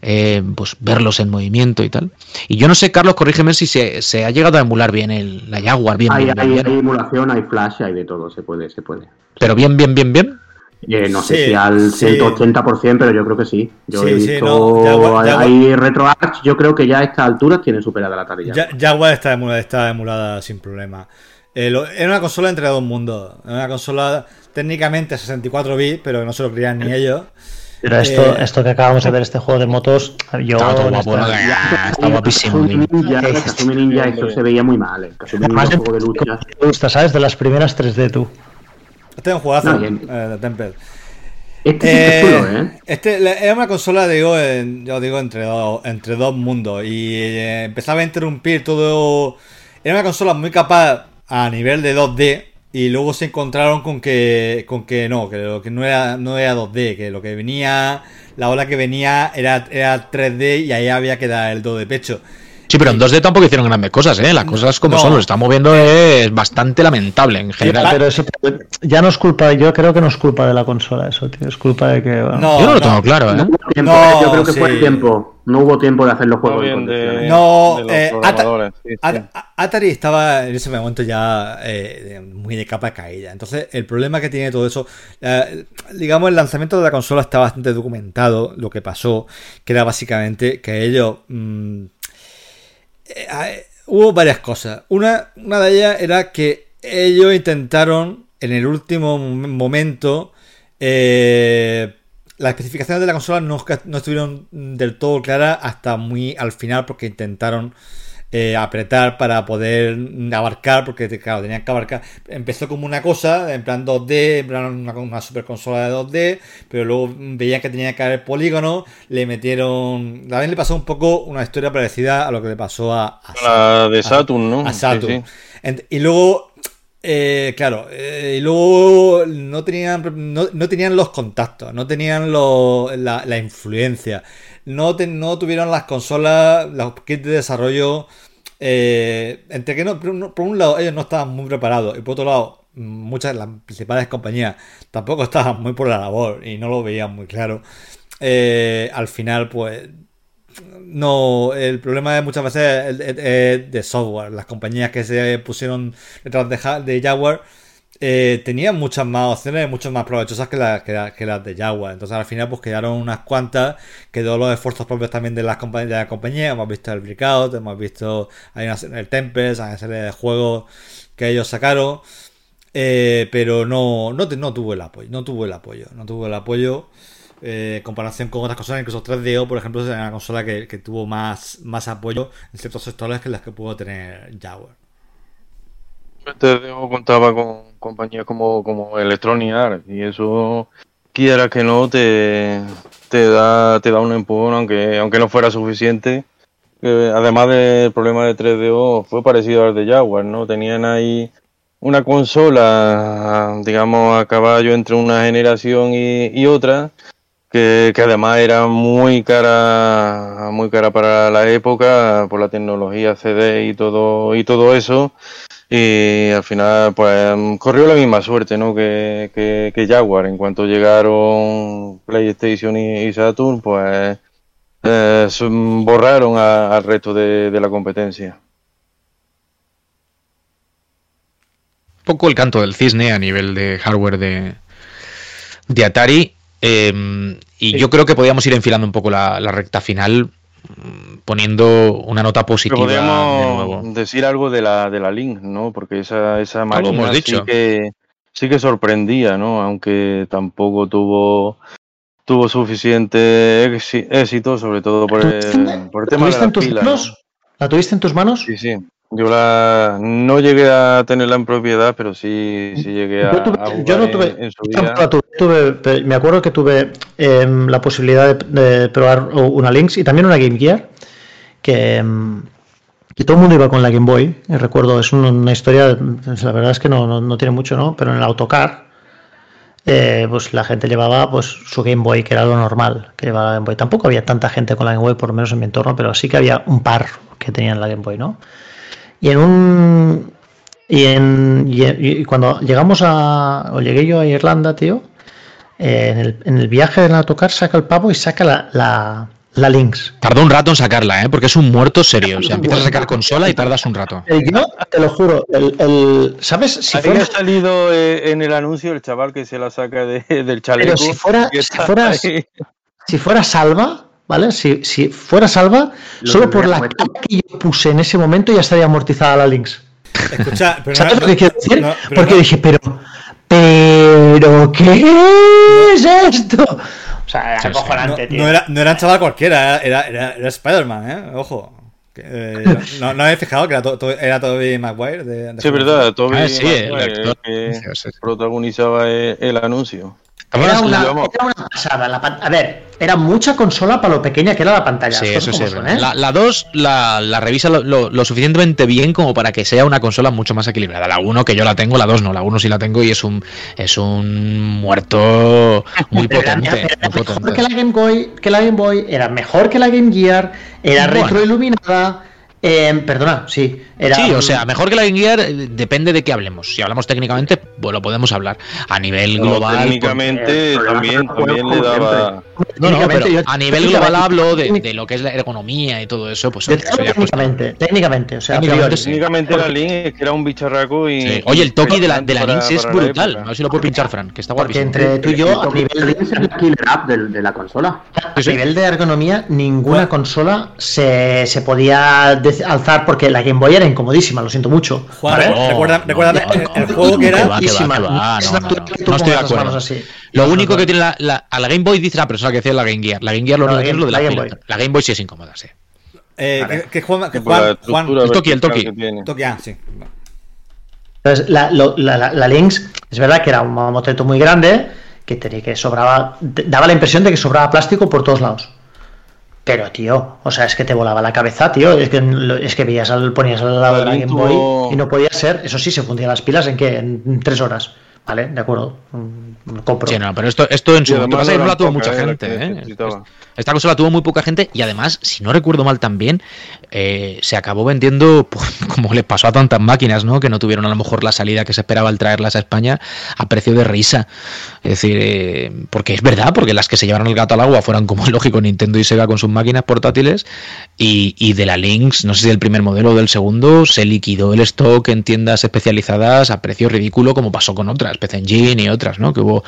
eh, pues verlos en movimiento y tal. Y yo no sé, Carlos, corrígeme si se, se ha llegado a emular bien el, la Jaguar, bien, Hay, bien, hay, bien. hay emulación, hay flash, hay de todo, se puede, se puede. Pero bien, bien, bien, bien. Eh, no sé si al sí. 180%, pero yo creo que sí. Yo Sí, he sí, visto no, Jaguar- Jaguar- hay RetroArch, yo creo que ya a estas alturas tiene superada la tarea. Ya- Jaguar está emulada, está emulada sin problema. Eh, lo- era una consola entre dos mundos. Era una consola técnicamente 64 bits, pero no se lo creían ni ellos. Pero esto, Eh, esto que acabamos de ver, este juego de motos, yo. Está todo guapo, Ah, Está guapísimo. Ninja, Ninja, eso se veía muy mal. El Kasumi Ninja Además, es un juego de lucha. me gusta, ¿sabes? De las primeras 3D, tú. Este es un juegazo No, eh, Temple. Este es chulo, ¿eh? Este le- era una consola, digo, en- yo digo, entre dos, entre dos mundos. Y eh, empezaba a interrumpir todo. Era una consola muy capaz a nivel de 2D. Y luego se encontraron con que, con que no, que lo que no era, no era 2D, que lo que venía, la ola que venía era, era 3D y ahí había que dar el do de pecho. Sí, pero en 2D tampoco hicieron grandes cosas, ¿eh? Las cosas como No. son, lo está moviendo es bastante lamentable en general. Pero eso ya no es culpa, yo creo que no es culpa de la consola, eso, tío. Es culpa de que. bueno, No, Yo no lo no. tengo claro, ¿eh? No hubo tiempo, No, yo creo que fue el tiempo. No hubo tiempo de hacer los juegos. de. No, de eh, Ata- programadores, sí, sí. At- A- Atari estaba en ese momento ya eh, muy de capa caída. Entonces, el problema que tiene todo eso, eh, digamos, el lanzamiento de la consola está bastante documentado. Lo que pasó, que era básicamente que ellos. mm, eh, eh, hubo varias cosas. Una, una de ellas era que ellos intentaron en el último mom- momento. eh, las especificaciones de la consola no estuvieron del todo claras hasta muy al final porque intentaron eh, apretar para poder abarcar, porque claro, tenían que abarcar. Empezó como una cosa, en plan 2D, en plan una, una super consola de 2D, pero luego veían que tenía que haber polígono, le metieron. También le pasó un poco una historia parecida a lo que le pasó a, a La de Saturn, ¿no? a Saturn. sí. Y luego, eh, claro, eh, y luego no tenían, no, no tenían los contactos, no tenían lo- la, la influencia, no, te- no tuvieron las consolas, los kits de desarrollo. eh, entre que no, por un- lado ellos no estaban muy preparados y por otro lado muchas de las principales compañías tampoco estaban muy por la labor y no lo veían muy claro. Eh, al final, pues no, el problema es muchas veces el de software. Las compañías que se pusieron detrás de Jaguar eh, tenían muchas más opciones, mucho más provechosas que, las que, la- que las de Jaguar. Entonces al final pues quedaron unas cuantas, quedó los esfuerzos propios también de las compa- de la compañía. Hemos visto el Breakout, hemos visto el Tempest, hay una serie de juegos que ellos sacaron. eh, pero no, no, tuvo el apoyo, no tuvo el apoyo, no tuvo el apoyo eh, en comparación con otras consolas, incluso 3DO, por ejemplo, es una consola que, tuvo más, más apoyo en ciertos sectores que las que pudo tener Jaguar. Este dejo contaba con compañías como, como Electronic Arts y eso, quiera que no, te, te da te da un empujón, aunque, aunque no fuera suficiente. Que además del problema de 3DO, fue parecido al de Jaguar, ¿no? Tenían ahí una consola, digamos, a caballo entre una generación y, y otra, que, que además era muy cara, muy cara para la época, por la tecnología CD y todo, y todo eso. Y al final, pues corrió la misma suerte, ¿no? Que, que, que Jaguar. En cuanto llegaron PlayStation y, y Saturn, pues eh, borraron a- al resto de, de la competencia. Un poco el canto del cisne a nivel de hardware de, de Atari. eh, y Sí. yo creo que podíamos ir enfilando un poco la, la recta final mm, poniendo una nota Pero positiva de nuevo. podríamos decir algo de la, de la Link, ¿no? Porque esa, esa lo máquina hemos dicho. sí que sí que sorprendía, ¿no? Aunque tampoco tuvo tuvo suficiente éxi- éxito, sobre todo por el, por el tema de ¿Tuviste en las pilas. ¿La tuviste en tus manos? Sí, sí. Yo la no llegué a tenerla en propiedad, pero sí, sí llegué a, Yo, tuve- a yo no tuve, en, su día. tuve, me acuerdo que tuve em, la posibilidad de, de probar una Lynx y también una Game Gear, que, em, que todo el mundo iba con la Game Boy. Recuerdo, es un- una historia, la verdad es que no, no, no tiene mucho, ¿no? Pero en el autocar, eh, pues la gente llevaba pues su Game Boy, que era lo normal, que llevaba la Game Boy. Tampoco había tanta gente con la Game Boy, por lo menos en mi entorno, pero sí que había un par que tenían la Game Boy, ¿no? Y en un. Y, en, y, y cuando llegamos a. O llegué yo a Irlanda, tío. eh, en, el, en el viaje del autocar saca el pavo y saca la, la, la Lynx. Tardó un rato en sacarla, ¿eh? porque es un muerto serio. O sea, empiezas a sacar consola y tardas un rato. Eh, Yo te lo juro, el, el- ¿sabes? Si Había fuera, salido eh, en el anuncio el chaval que se la saca de- del chaleco. pero si fuera, si ahí. si fuera salva, ¿vale? Si, si fuera salva, Lo solo por la cara que yo puse en ese momento ya estaría amortizada la Lynx. Escucha, <laughs> pero ¿Sabes no- lo que quiero decir? no, Porque no- dije, pero, pero, ¿qué es esto? O sea, era sí. acojonante, no, tío. no era, no era un chaval cualquiera, era, era, era Spider-Man, ¿eh? Ojo. Eh, <laughs> no, no habéis fijado que era, to- to- era Tobey Maguire. De, de Sí, es verdad, Toby Ah, sí, el Maguire, actor. que Sí, sí, sí. protagonizaba el, el anuncio. Era una, vamos. era una pasada. la a ver, era mucha consola para lo pequeña que era la pantalla. Sí, eso sí. ¿eh? La, la 2 la, la revisa lo, lo- lo suficientemente bien como para que sea una consola mucho más equilibrada. La 1 que yo la tengo, la 2 no. La 1 sí la tengo y es un es un muerto muy <laughs> Pero era- potente. era muy mejor potente. que la Game Boy, que la Game Boy, era mejor que la Game Gear, era Bueno. retroiluminada. Eh, perdona, sí. Era, Sí, o sea, mejor que la Game Gear eh, depende de qué hablemos. Si hablamos técnicamente, pues lo podemos hablar. A nivel global. pues, técnicamente problema también, también le daba. No, no, pero yo- a nivel global hablo de, de lo que es la ergonomía y todo eso, pues eso pues, técnicamente, técnicamente, o sea, Técnicamente sí. Técnicamente la Link es que era un bicharraco y. sí. Oye, el toque de la, de la Lynx es brutal. A ver si lo puedo pinchar, Fran, que está Porque guapísimo. entre tú y yo, a nivel Es el killer app del- de la consola. A nivel de ergonomía, ninguna consola se, se podía de- alzar porque la Game Boy era incomodísima, lo siento mucho. Juan, ¿vale? recu- recuerda, no, recuerda no, el, juego que era. que va, que va, Muchísima, que va, es no, estoy de acuerdo. así. Lo único que tiene la, la- a la Game Boy dice la persona que decía la Game Gear. La Game Gear lo No, único la que tiene es lo de la Game- la Game pila. La Game Boy sí es incómoda, sí. eh, que, que Juan, que Juan, el Toki, el Toki. Toki, ah, sí. Entonces, la, lo- la, la- la Lynx, es verdad que era un mamotreto muy grande, que tenía que sobraba, daba la impresión de que sobraba plástico por todos lados. Pero, tío, o sea, es que te volaba la cabeza, tío. Es que, es que veías al, ponías al lado de la Game Boy y no podía ser. Eso sí, se fundían las pilas en que en tres horas. Vale, de acuerdo. Mm, Compro. Sí, no, pero esto, esto en su momento además pasa que no la tuvo mucha gente. ¿eh? Esta consola la tuvo muy poca gente y además, si no recuerdo mal también, eh, se acabó vendiendo, <laughs> pues, como les pasó a tantas máquinas, ¿no? Que no tuvieron a lo mejor la salida que se esperaba al traerlas a España a precio de risa. Es decir, eh, porque es verdad, porque las que se llevaron el gato al agua fueron como es <laughs> lógico Nintendo y Sega con sus máquinas portátiles y, y de la Lynx, no sé si del primer modelo o del segundo, se liquidó el stock en tiendas especializadas a precio ridículo como pasó con otras, PC Engine y otras, ¿no? Que hubo,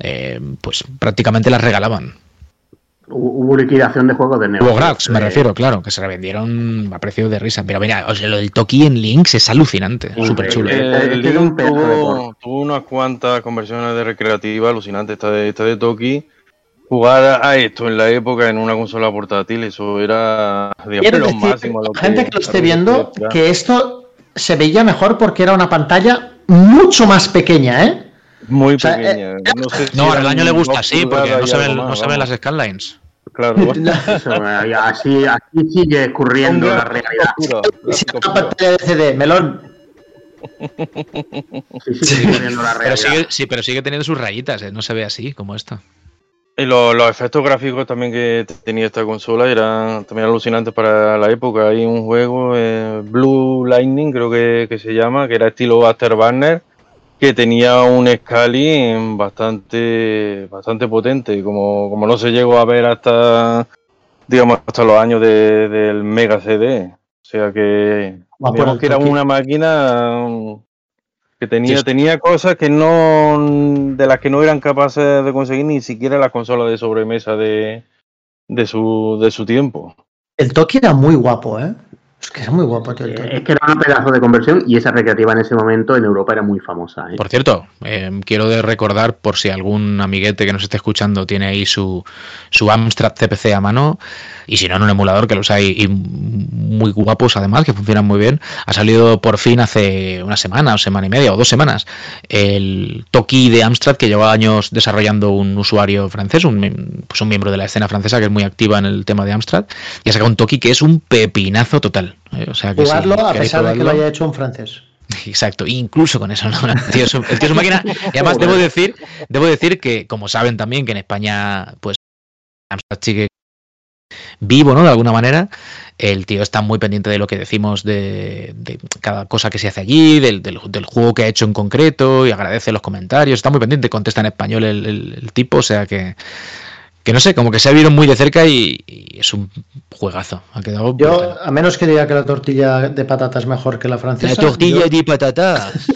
eh, pues prácticamente las regalaban. Hubo liquidación de juegos de negocio. Hubo Grax, me Eh, refiero, claro, que se revendieron a precio de risa. Pero mira, o sea, lo del Toki en Lynx es alucinante, súper chulo. eh, El, un tuvo, tuvo unas cuantas conversiones de recreativa alucinantes. Esta de, esta de Toki. Jugar a esto en la época en una consola portátil, eso era digamos, lo máximo. lo la gente que lo esté viendo, ya. que esto se veía mejor porque era una pantalla mucho más pequeña, ¿eh? Muy o sea, pequeña. eh, no, sé si No, al daño le gusta así, porque no se ven, no se ven las scanlines. Claro. <laughs> Eso, así, así sigue escurriendo la realidad. Oscuro, gráfico <laughs> una pantalla de CD, melón. <laughs> Sí, Pero sigue, sí, pero sigue teniendo sus rayitas, ¿eh? no se ve así como esta. Y lo- los efectos gráficos también que tenía esta consola eran también alucinantes para la época. Hay un juego, eh, Blue Lightning, creo que, que se llama, que era estilo Afterburner, que tenía un scaling bastante, bastante potente, como, como no se llegó a ver hasta, digamos, hasta los años de- del Mega CD. O sea que, digamos que era una máquina que tenía, Sí. tenía cosas que no de las que no eran capaces de conseguir ni siquiera las consolas de sobremesa de, de su de su tiempo. El Toki era muy guapo, ¿eh? Es que es muy guapo, tío. el Eh. Es que era un pedazo de conversión y esa recreativa en ese momento en Europa era muy famosa. ¿eh? Por cierto, eh, quiero recordar, por si algún amiguete que nos esté escuchando tiene ahí su, su Amstrad CPC a mano, y si no en un emulador, que los hay y muy guapos además, que funcionan muy bien, ha salido por fin hace una semana o semana y media o dos semanas el Toki de Amstrad que lleva años desarrollando un usuario francés, un, pues un miembro de la escena francesa que es muy activa en el tema de Amstrad, y ha sacado un Toki que es un pepinazo total. Eh, O sea que si Jugarlo a pesar de que lo haya hecho un francés. Exacto, incluso con eso, ¿no? El tío es, un- el tío es máquina. Y además debo decir, debo decir que, como saben también, que en España, pues, sigue vivo, ¿no? De alguna manera. El tío está muy pendiente de lo que decimos de, de cada cosa que se hace allí, del, del- del juego que ha hecho en concreto, y agradece los comentarios. Está muy pendiente, contesta en español el, el- el tipo, o sea que. Que no sé, como que se ha visto muy de cerca y, y es un juegazo. Ha quedado Yo, brutal. a menos que diga que la tortilla de patata es mejor que la francesa. La tortilla yo- de patata. <laughs> es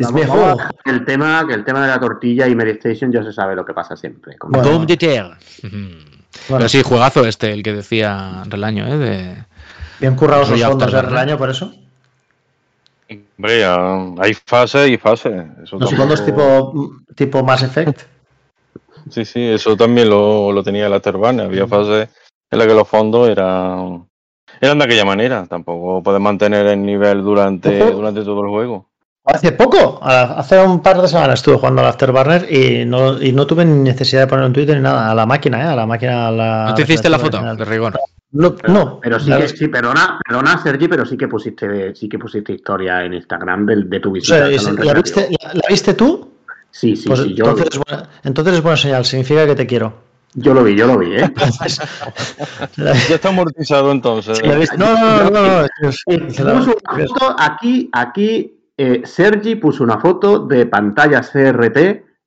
Vamos- mejor. dejar el tema, que el tema de la tortilla y Mary Station ya se sabe lo que pasa siempre. Con- Bueno. De terre. Pero sí, juegazo este, el que decía Relaño, ¿eh? De... bien currados los fondos de Afterburner. relaño por eso. Hombre, hay fases y fases. Eso Los tampoco- fondos tipo, tipo Mass Effect. Sí, sí, eso también lo, lo tenía el Afterburner. Había fases en las que los fondos eran, eran de aquella manera. Tampoco puedes mantener el nivel durante, durante todo el juego. Hace poco, hace un par de semanas estuve jugando al Afterburner y no, y no tuve ni necesidad de poner en Twitter ni nada. A la máquina, ¿eh? A la máquina. A la ¿No te hiciste la versión foto original. de rigor? No, Pero, no, pero sí la que, sí, perdona, perdona, Sergi, pero sí que pusiste, sí que pusiste historia en Instagram de, de tu o visita. sea, es- salón ¿la, viste, la- la viste tú? Sí, sí, Pues sí, yo lo, vi. entonces, es buena, entonces es buena señal, significa que te quiero. yo lo vi, yo lo vi, ¿eh? La- <laughs> Ya está amortizado entonces. no, no, no, no, aquí, aquí, eh, Sergi puso una foto de pantalla CRT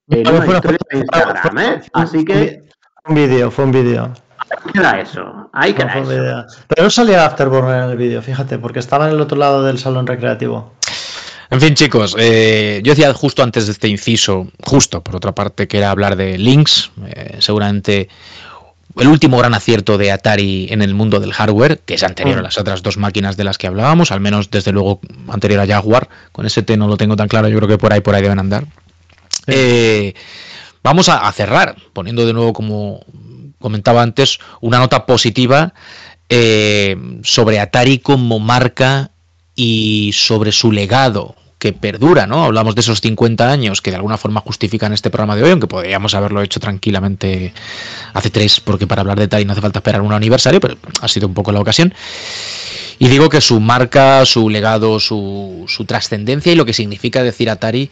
en No, una fue una historia foto- de Instagram, ¿eh? Así que Un vídeo, fue un vídeo. ahí queda eso, ahí queda fue eso. Pero no salía Afterburner en el vídeo, fíjate, porque estaba en el otro lado del salón recreativo. En fin, chicos, eh, yo decía justo antes de este inciso, justo por otra parte, que era hablar de Lynx, eh, seguramente el último gran acierto de Atari en el mundo del hardware, que es anterior a Mm. las otras dos máquinas de las que hablábamos, al menos desde luego anterior a Jaguar. Con ese T no lo tengo tan claro, yo creo que por ahí por ahí deben andar. Eh, vamos a, a cerrar, poniendo de nuevo, como comentaba antes, una nota positiva eh, sobre Atari como marca y sobre su legado que perdura, ¿no? Hablamos de esos 50 años que de alguna forma justifican este programa de hoy, aunque podríamos haberlo hecho tranquilamente hace tres, porque para hablar de Atari no hace falta esperar un aniversario, pero ha sido un poco la ocasión. Y digo que su marca, su legado, su, su trascendencia y lo que significa decir Atari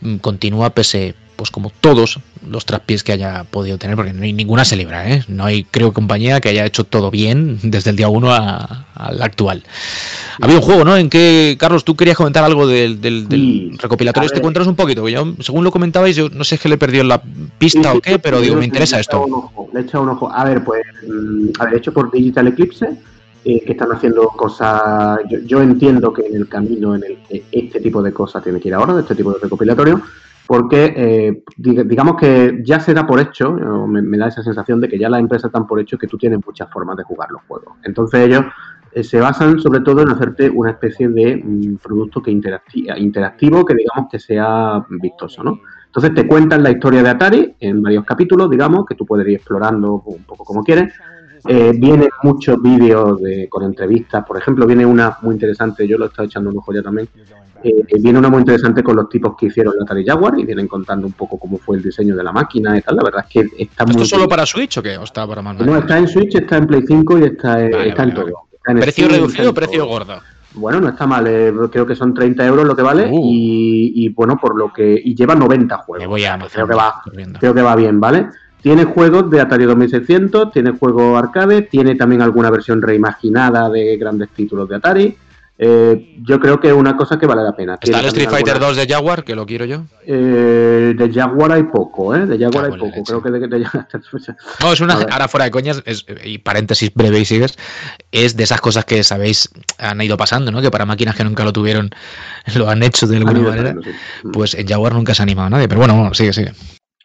mm, continúa pese, pues como todos los traspiés que haya podido tener, porque no hay ninguna se libra, ¿eh? No hay, creo, compañía que haya hecho todo bien desde el día 1 al actual. Había un juego, ¿no? En que, Carlos, tú querías comentar algo del, del, del Sí, recopilatorio este, cuéntanos un poquito, que yo, según lo comentabais, yo no sé qué le perdió la pista o qué, pero digo, me interesa Le esto. un ojo, Le he echado un ojo. A ver, pues, mm, a ver, hecho por Digital Eclipse, eh, que están haciendo cosas. Yo, yo entiendo que en el camino en el que este tipo de cosas tiene que ir ahora, de este tipo de recopilatorio, porque eh, dig- digamos que ya se da por hecho, o me, da esa sensación de que ya las empresas dan por hecho que tú tienes muchas formas de jugar los juegos. Entonces ellos eh, se basan sobre todo en hacerte una especie de mm, producto que interacti- interactivo que digamos que sea vistoso, ¿no? Entonces te cuentan la historia de Atari en varios capítulos, digamos, que tú puedes ir explorando un poco como quieres. Eh, vienen muchos vídeos de- con entrevistas, por ejemplo, viene una muy interesante, yo lo he estado echando un ojo ya también. Eh, viene una muy interesante con los tipos que hicieron la Atari Jaguar y vienen contando un poco cómo fue el diseño de la máquina y tal. La verdad es que está muy. ¿Esto solo para Switch o qué? ¿O está para más? No, está en Switch, está en Play 5 y está, eh, Vale, está vale, en todo. vale. Está en ¿Precio Steam, reducido o precio gordo? Bueno, no está mal, eh, creo que son 30 euros lo que vale Uh. y, y, bueno, por lo que. Y lleva 90 juegos. Me voy a creo que va, corriendo. creo que va bien, ¿vale? Tiene juegos de Atari 2600, tiene juegos arcade, tiene también alguna versión reimaginada de grandes títulos de Atari. Eh, yo creo que es una cosa que vale la pena. Está el Street Fighter alguna- 2 de Jaguar, que lo quiero yo. Eh, de Jaguar hay poco, ¿eh? De Jaguar Cago hay la poco. Creo que de, de Jaguar- <laughs> No, es una. Ahora fuera de coñas, es- y paréntesis breve y sigues. Es de esas cosas que sabéis han ido pasando, ¿no? Que para máquinas que nunca lo tuvieron <laughs> lo han hecho de alguna manera. sí. Pues en Jaguar nunca se ha animado a nadie. Pero bueno, bueno, sigue, sigue.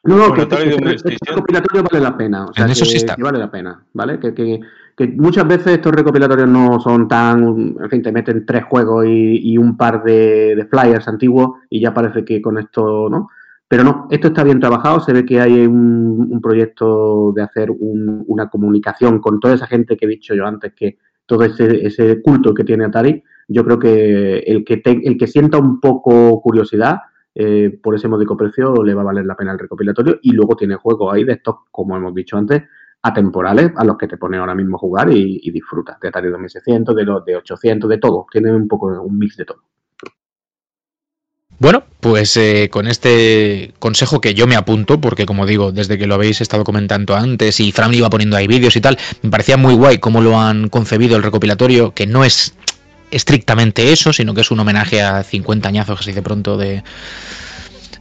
No, no, Bueno, que, que- que un este vale la pena. O sea, En eso que, sí está. que vale la pena, ¿vale? Que, que, muchas veces estos recopilatorios no son tan, en fin, te meten tres juegos y, un par de, de, flyers antiguos y ya parece que con esto, ¿no? Pero no, esto está bien trabajado, se ve que hay un, un proyecto de hacer un, una comunicación con toda esa gente que he dicho yo antes, que todo ese, ese culto que tiene Atari, yo creo que el que, te, el que sienta un poco curiosidad eh, por ese módico precio le va a valer la pena el recopilatorio y luego tiene juegos ahí de estos, como hemos dicho antes, atemporales a los que te pone ahora mismo a jugar y, y disfrutas de Atari 2600, de los de 800, de todo. Tiene un poco un mix de todo. Bueno, pues eh, con este consejo que yo me apunto, porque como digo, desde que lo habéis estado comentando antes y Fran iba poniendo ahí vídeos y tal, me parecía muy guay cómo lo han concebido el recopilatorio, que no es estrictamente eso, sino que es un homenaje a 50 añazos, así de pronto, de,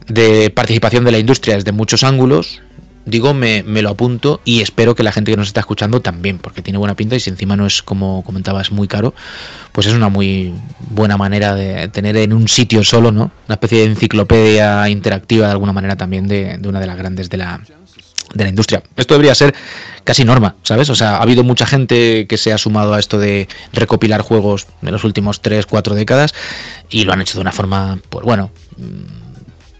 de participación de la industria desde muchos ángulos, digo, me, me, lo apunto y espero que la gente que nos está escuchando también, porque tiene buena pinta y si encima no es, como comentabas, muy caro, pues es una muy buena manera de tener en un sitio solo, ¿no? Una especie de enciclopedia interactiva de alguna manera también de, de una de las grandes de la, de la industria. Esto debería ser casi norma, ¿sabes? O sea, ha habido mucha gente que se ha sumado a esto de recopilar juegos de los últimos 3, 4 décadas y lo han hecho de una forma, pues bueno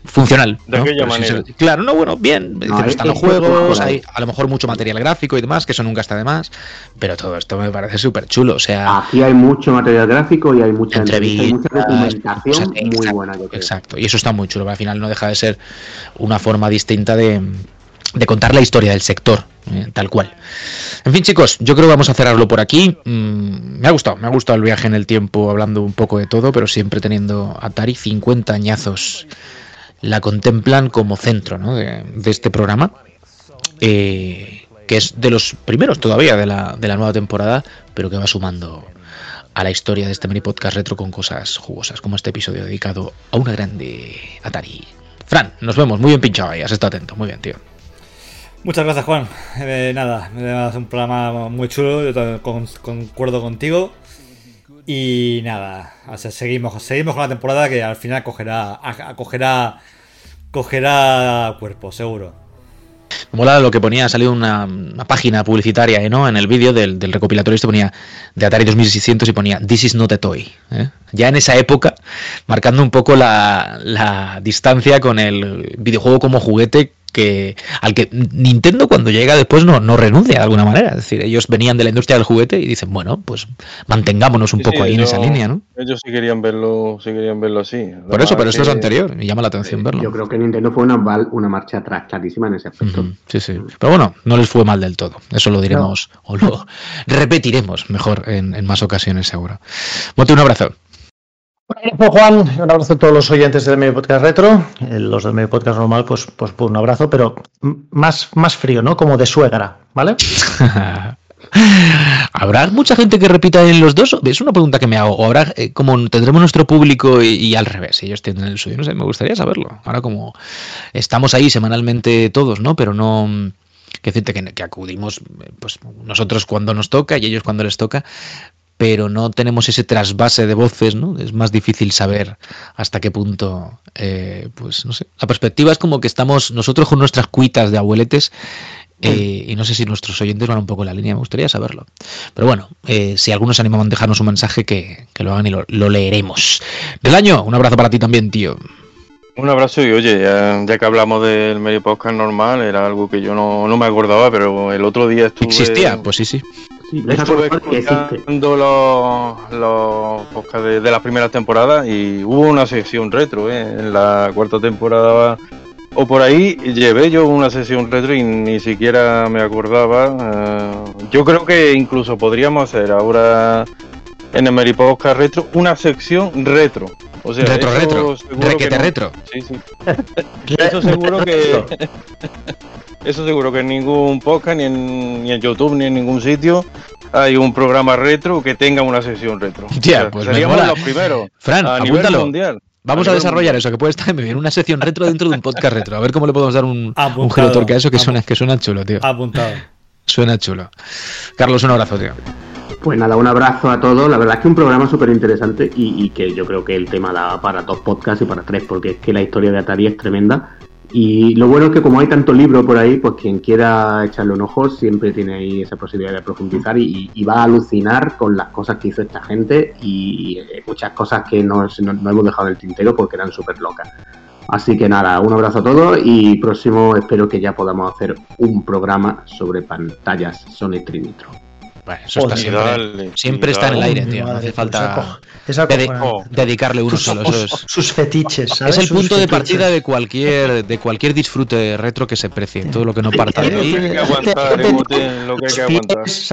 funcional. De ¿no? aquella Pero manera. sí, claro, no, bueno, bien, No, no, es están los juegos, hay a lo mejor mucho material gráfico y demás, que eso nunca está de más, pero todo esto me parece súper chulo, o sea... Aquí hay mucho material gráfico y hay mucha entrevista, hay mucha documentación muy exacto, buena, yo creo. Exacto, y eso está muy chulo, pero al final no deja de ser una forma distinta de, de contar la historia del sector, eh, tal cual. En fin, chicos, yo creo que vamos a cerrarlo por aquí. Mm, me ha gustado, me ha gustado el viaje en el tiempo, hablando un poco de todo, pero siempre teniendo Atari 50 añazos. La contemplan como centro ¿no? de, de este programa, eh, que es de los primeros todavía de la, nueva temporada, pero que va sumando a la historia de este mini podcast retro con cosas jugosas, como este episodio dedicado a una grande Atari. Fran, nos vemos, muy bien pinchado ahí, has estado atento, muy bien, tío. Muchas gracias, Juan. Eh, nada, es un programa muy chulo, yo concuerdo contigo. Y nada, o sea, seguimos, seguimos con la temporada que al final cogerá, acogerá, cogerá cuerpo, seguro. Mola lo que ponía, ha salido una, una página publicitaria ¿eh, ¿no? en el vídeo del, recopilatorio, este ponía de Atari 2600 y ponía This is not a toy. ¿eh? Ya en esa época, marcando un poco la, la distancia con el videojuego como juguete que al que Nintendo cuando llega después no, no renuncia de alguna manera. Es decir, ellos venían de la industria del juguete y dicen, bueno, pues mantengámonos un Sí, poco sí, ahí en esa línea, ¿no? Ellos sí querían verlo, sí querían verlo así. Por eso, pero esto es anterior, me llama la atención verlo. Yo creo que Nintendo fue una, val- una marcha atrás clarísima en ese aspecto. Sí, sí. Pero bueno, no les fue mal del todo. Eso lo diremos o lo <laughs> repetiremos mejor en, en más ocasiones, seguro. Mote, un abrazo. Un abrazo, Juan, un abrazo a todos los oyentes del medio podcast retro. Eh, Los del medio podcast normal, pues, pues, pues un abrazo, pero más, más frío, ¿no? Como de suegra, ¿vale? <laughs> ¿Habrá mucha gente que repita en los dos? Es una pregunta que me hago. ¿O habrá, eh, como tendremos nuestro público y, y al revés, ellos tienen el suyo? No sé, me gustaría saberlo. Ahora como estamos ahí semanalmente todos, ¿no? Pero no... mm, Que decirte que, que acudimos eh, pues nosotros cuando nos toca y ellos cuando les toca, pero no tenemos ese trasvase de voces, ¿no? Es más difícil saber hasta qué punto, eh, pues no sé. La perspectiva es como que estamos nosotros con nuestras cuitas de abueletes eh, y no sé si nuestros oyentes van un poco en la línea, me gustaría saberlo. Pero bueno, eh, si algunos se animan a dejarnos un mensaje, que, que lo hagan y lo, lo leeremos. Del año, un abrazo para ti también, tío. Un abrazo y oye, ya, ya que hablamos del medio podcast normal, era algo que yo no, no me acordaba, pero el otro día estuve... ¿Existía? Pues sí, sí. Sí, Estuve escuchando los, los podcasts de, de las primeras temporadas y hubo una sesión retro, ¿eh? En la cuarta temporada o por ahí llevé yo una sesión retro y ni siquiera me acordaba. eh, yo creo que incluso podríamos hacer ahora en el Mary Podcast Retro una sección retro. O sea, retro, retro. Requete no- retro. Sí, sí. <laughs> Eso seguro que. <laughs> Eso seguro que en ningún podcast, ni en, ni en YouTube, ni en ningún sitio hay un programa retro que tenga una sesión retro. <laughs> Hostia, pues me seríamos mola. los primeros. Fran, a nivel apúntalo. mundial. Vamos A a nivel desarrollar mundial. eso, que puede estar muy bien. Una sección retro dentro de un podcast retro. A ver cómo le podemos dar un, un Apuntado. giro torque a eso que suena, que suena chulo, tío. Apuntado. Suena chulo. Carlos, un abrazo, tío. Pues nada, un abrazo a todos. La verdad es que un programa súper interesante y, que yo creo que el tema da para dos podcasts y para tres, porque es que la historia de Atari es tremenda Y lo bueno es que como hay tanto libro por ahí, pues quien quiera echarle un ojo siempre tiene ahí esa posibilidad de profundizar y, va a alucinar con las cosas que hizo esta gente y eh, muchas cosas que no, hemos dejado en el tintero porque eran súper locas. Así que nada, un abrazo a todos y próximo espero que ya podamos hacer un programa sobre pantallas Sony Trinitron. Bueno, eso está Y siempre, dale, siempre y está en el aire, tío. No hace falta aco- es dedicarle uno sus, solo. es, sus fetiches, ¿sabes? es el Sus punto de partida de cualquier, de cualquier disfrute retro que se precie. Todo lo que no parta de hay ahí.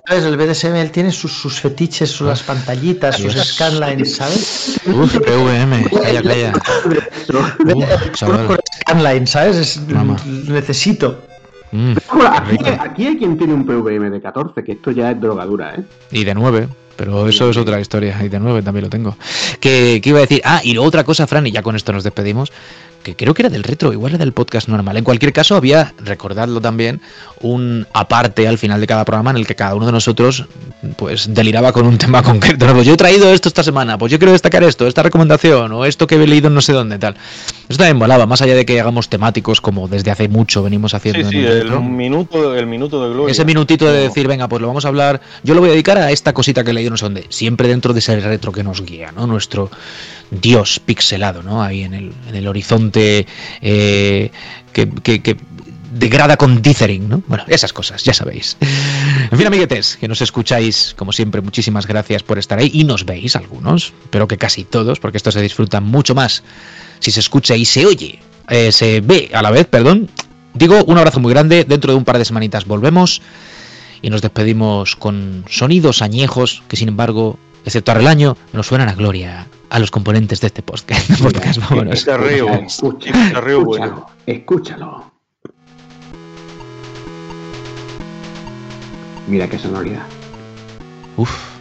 ¿Sabes? El BDSM él tiene sus, sus fetiches, sus las pantallitas, sus scanlines, ¿sabes? Uf, PVM, calla, calla. <laughs> Uf, chaval. Scanlines, ¿sabes? Es- necesito. Mm, <laughs> Aquí, hay quien tiene un PVM de 14, que esto ya es drogadura, ¿eh? Y de 9, pero eso es otra historia. Y de 9 también lo tengo. ¿Qué, qué iba a decir? Ah, y otra cosa, Fran, y ya con esto nos despedimos. Que creo que era del retro, igual era del podcast normal. En cualquier caso, había, recordadlo también, un aparte al final de cada programa en el que cada uno de nosotros pues deliraba con un <laughs> tema concreto. ¿no? Pues yo he traído esto esta semana, pues yo quiero destacar esto, esta recomendación, o esto que he leído no sé dónde, tal. Eso también volaba, más allá de que hagamos temáticos como desde hace mucho venimos haciendo Sí, en sí, el minuto, el minuto de gloria. Ese minutito de decir, venga, pues lo vamos a hablar. Yo lo voy a dedicar a esta cosita que he leído no sé dónde. Siempre dentro de ese retro que nos guía, ¿no? Nuestro dios pixelado, ¿no? Ahí en el, en el horizonte eh, que, que- degrada con dithering, ¿no? Bueno, esas cosas, ya sabéis. En fin, amiguetes, que nos escucháis, como siempre, muchísimas gracias por estar ahí y nos veis algunos, pero que casi todos, porque esto se disfruta mucho más si se escucha y se oye, eh, se ve a la vez, perdón. Digo, un abrazo muy grande, dentro de un par de semanitas volvemos y nos despedimos con sonidos añejos que sin embargo, excepto a Relaño, nos suenan a gloria a los componentes de este podcast. <laughs> podcast vámonos. Chicharreo, Escucha, chicharreo bueno. escúchalo, escúchalo. Mira qué sonoridad. Uf.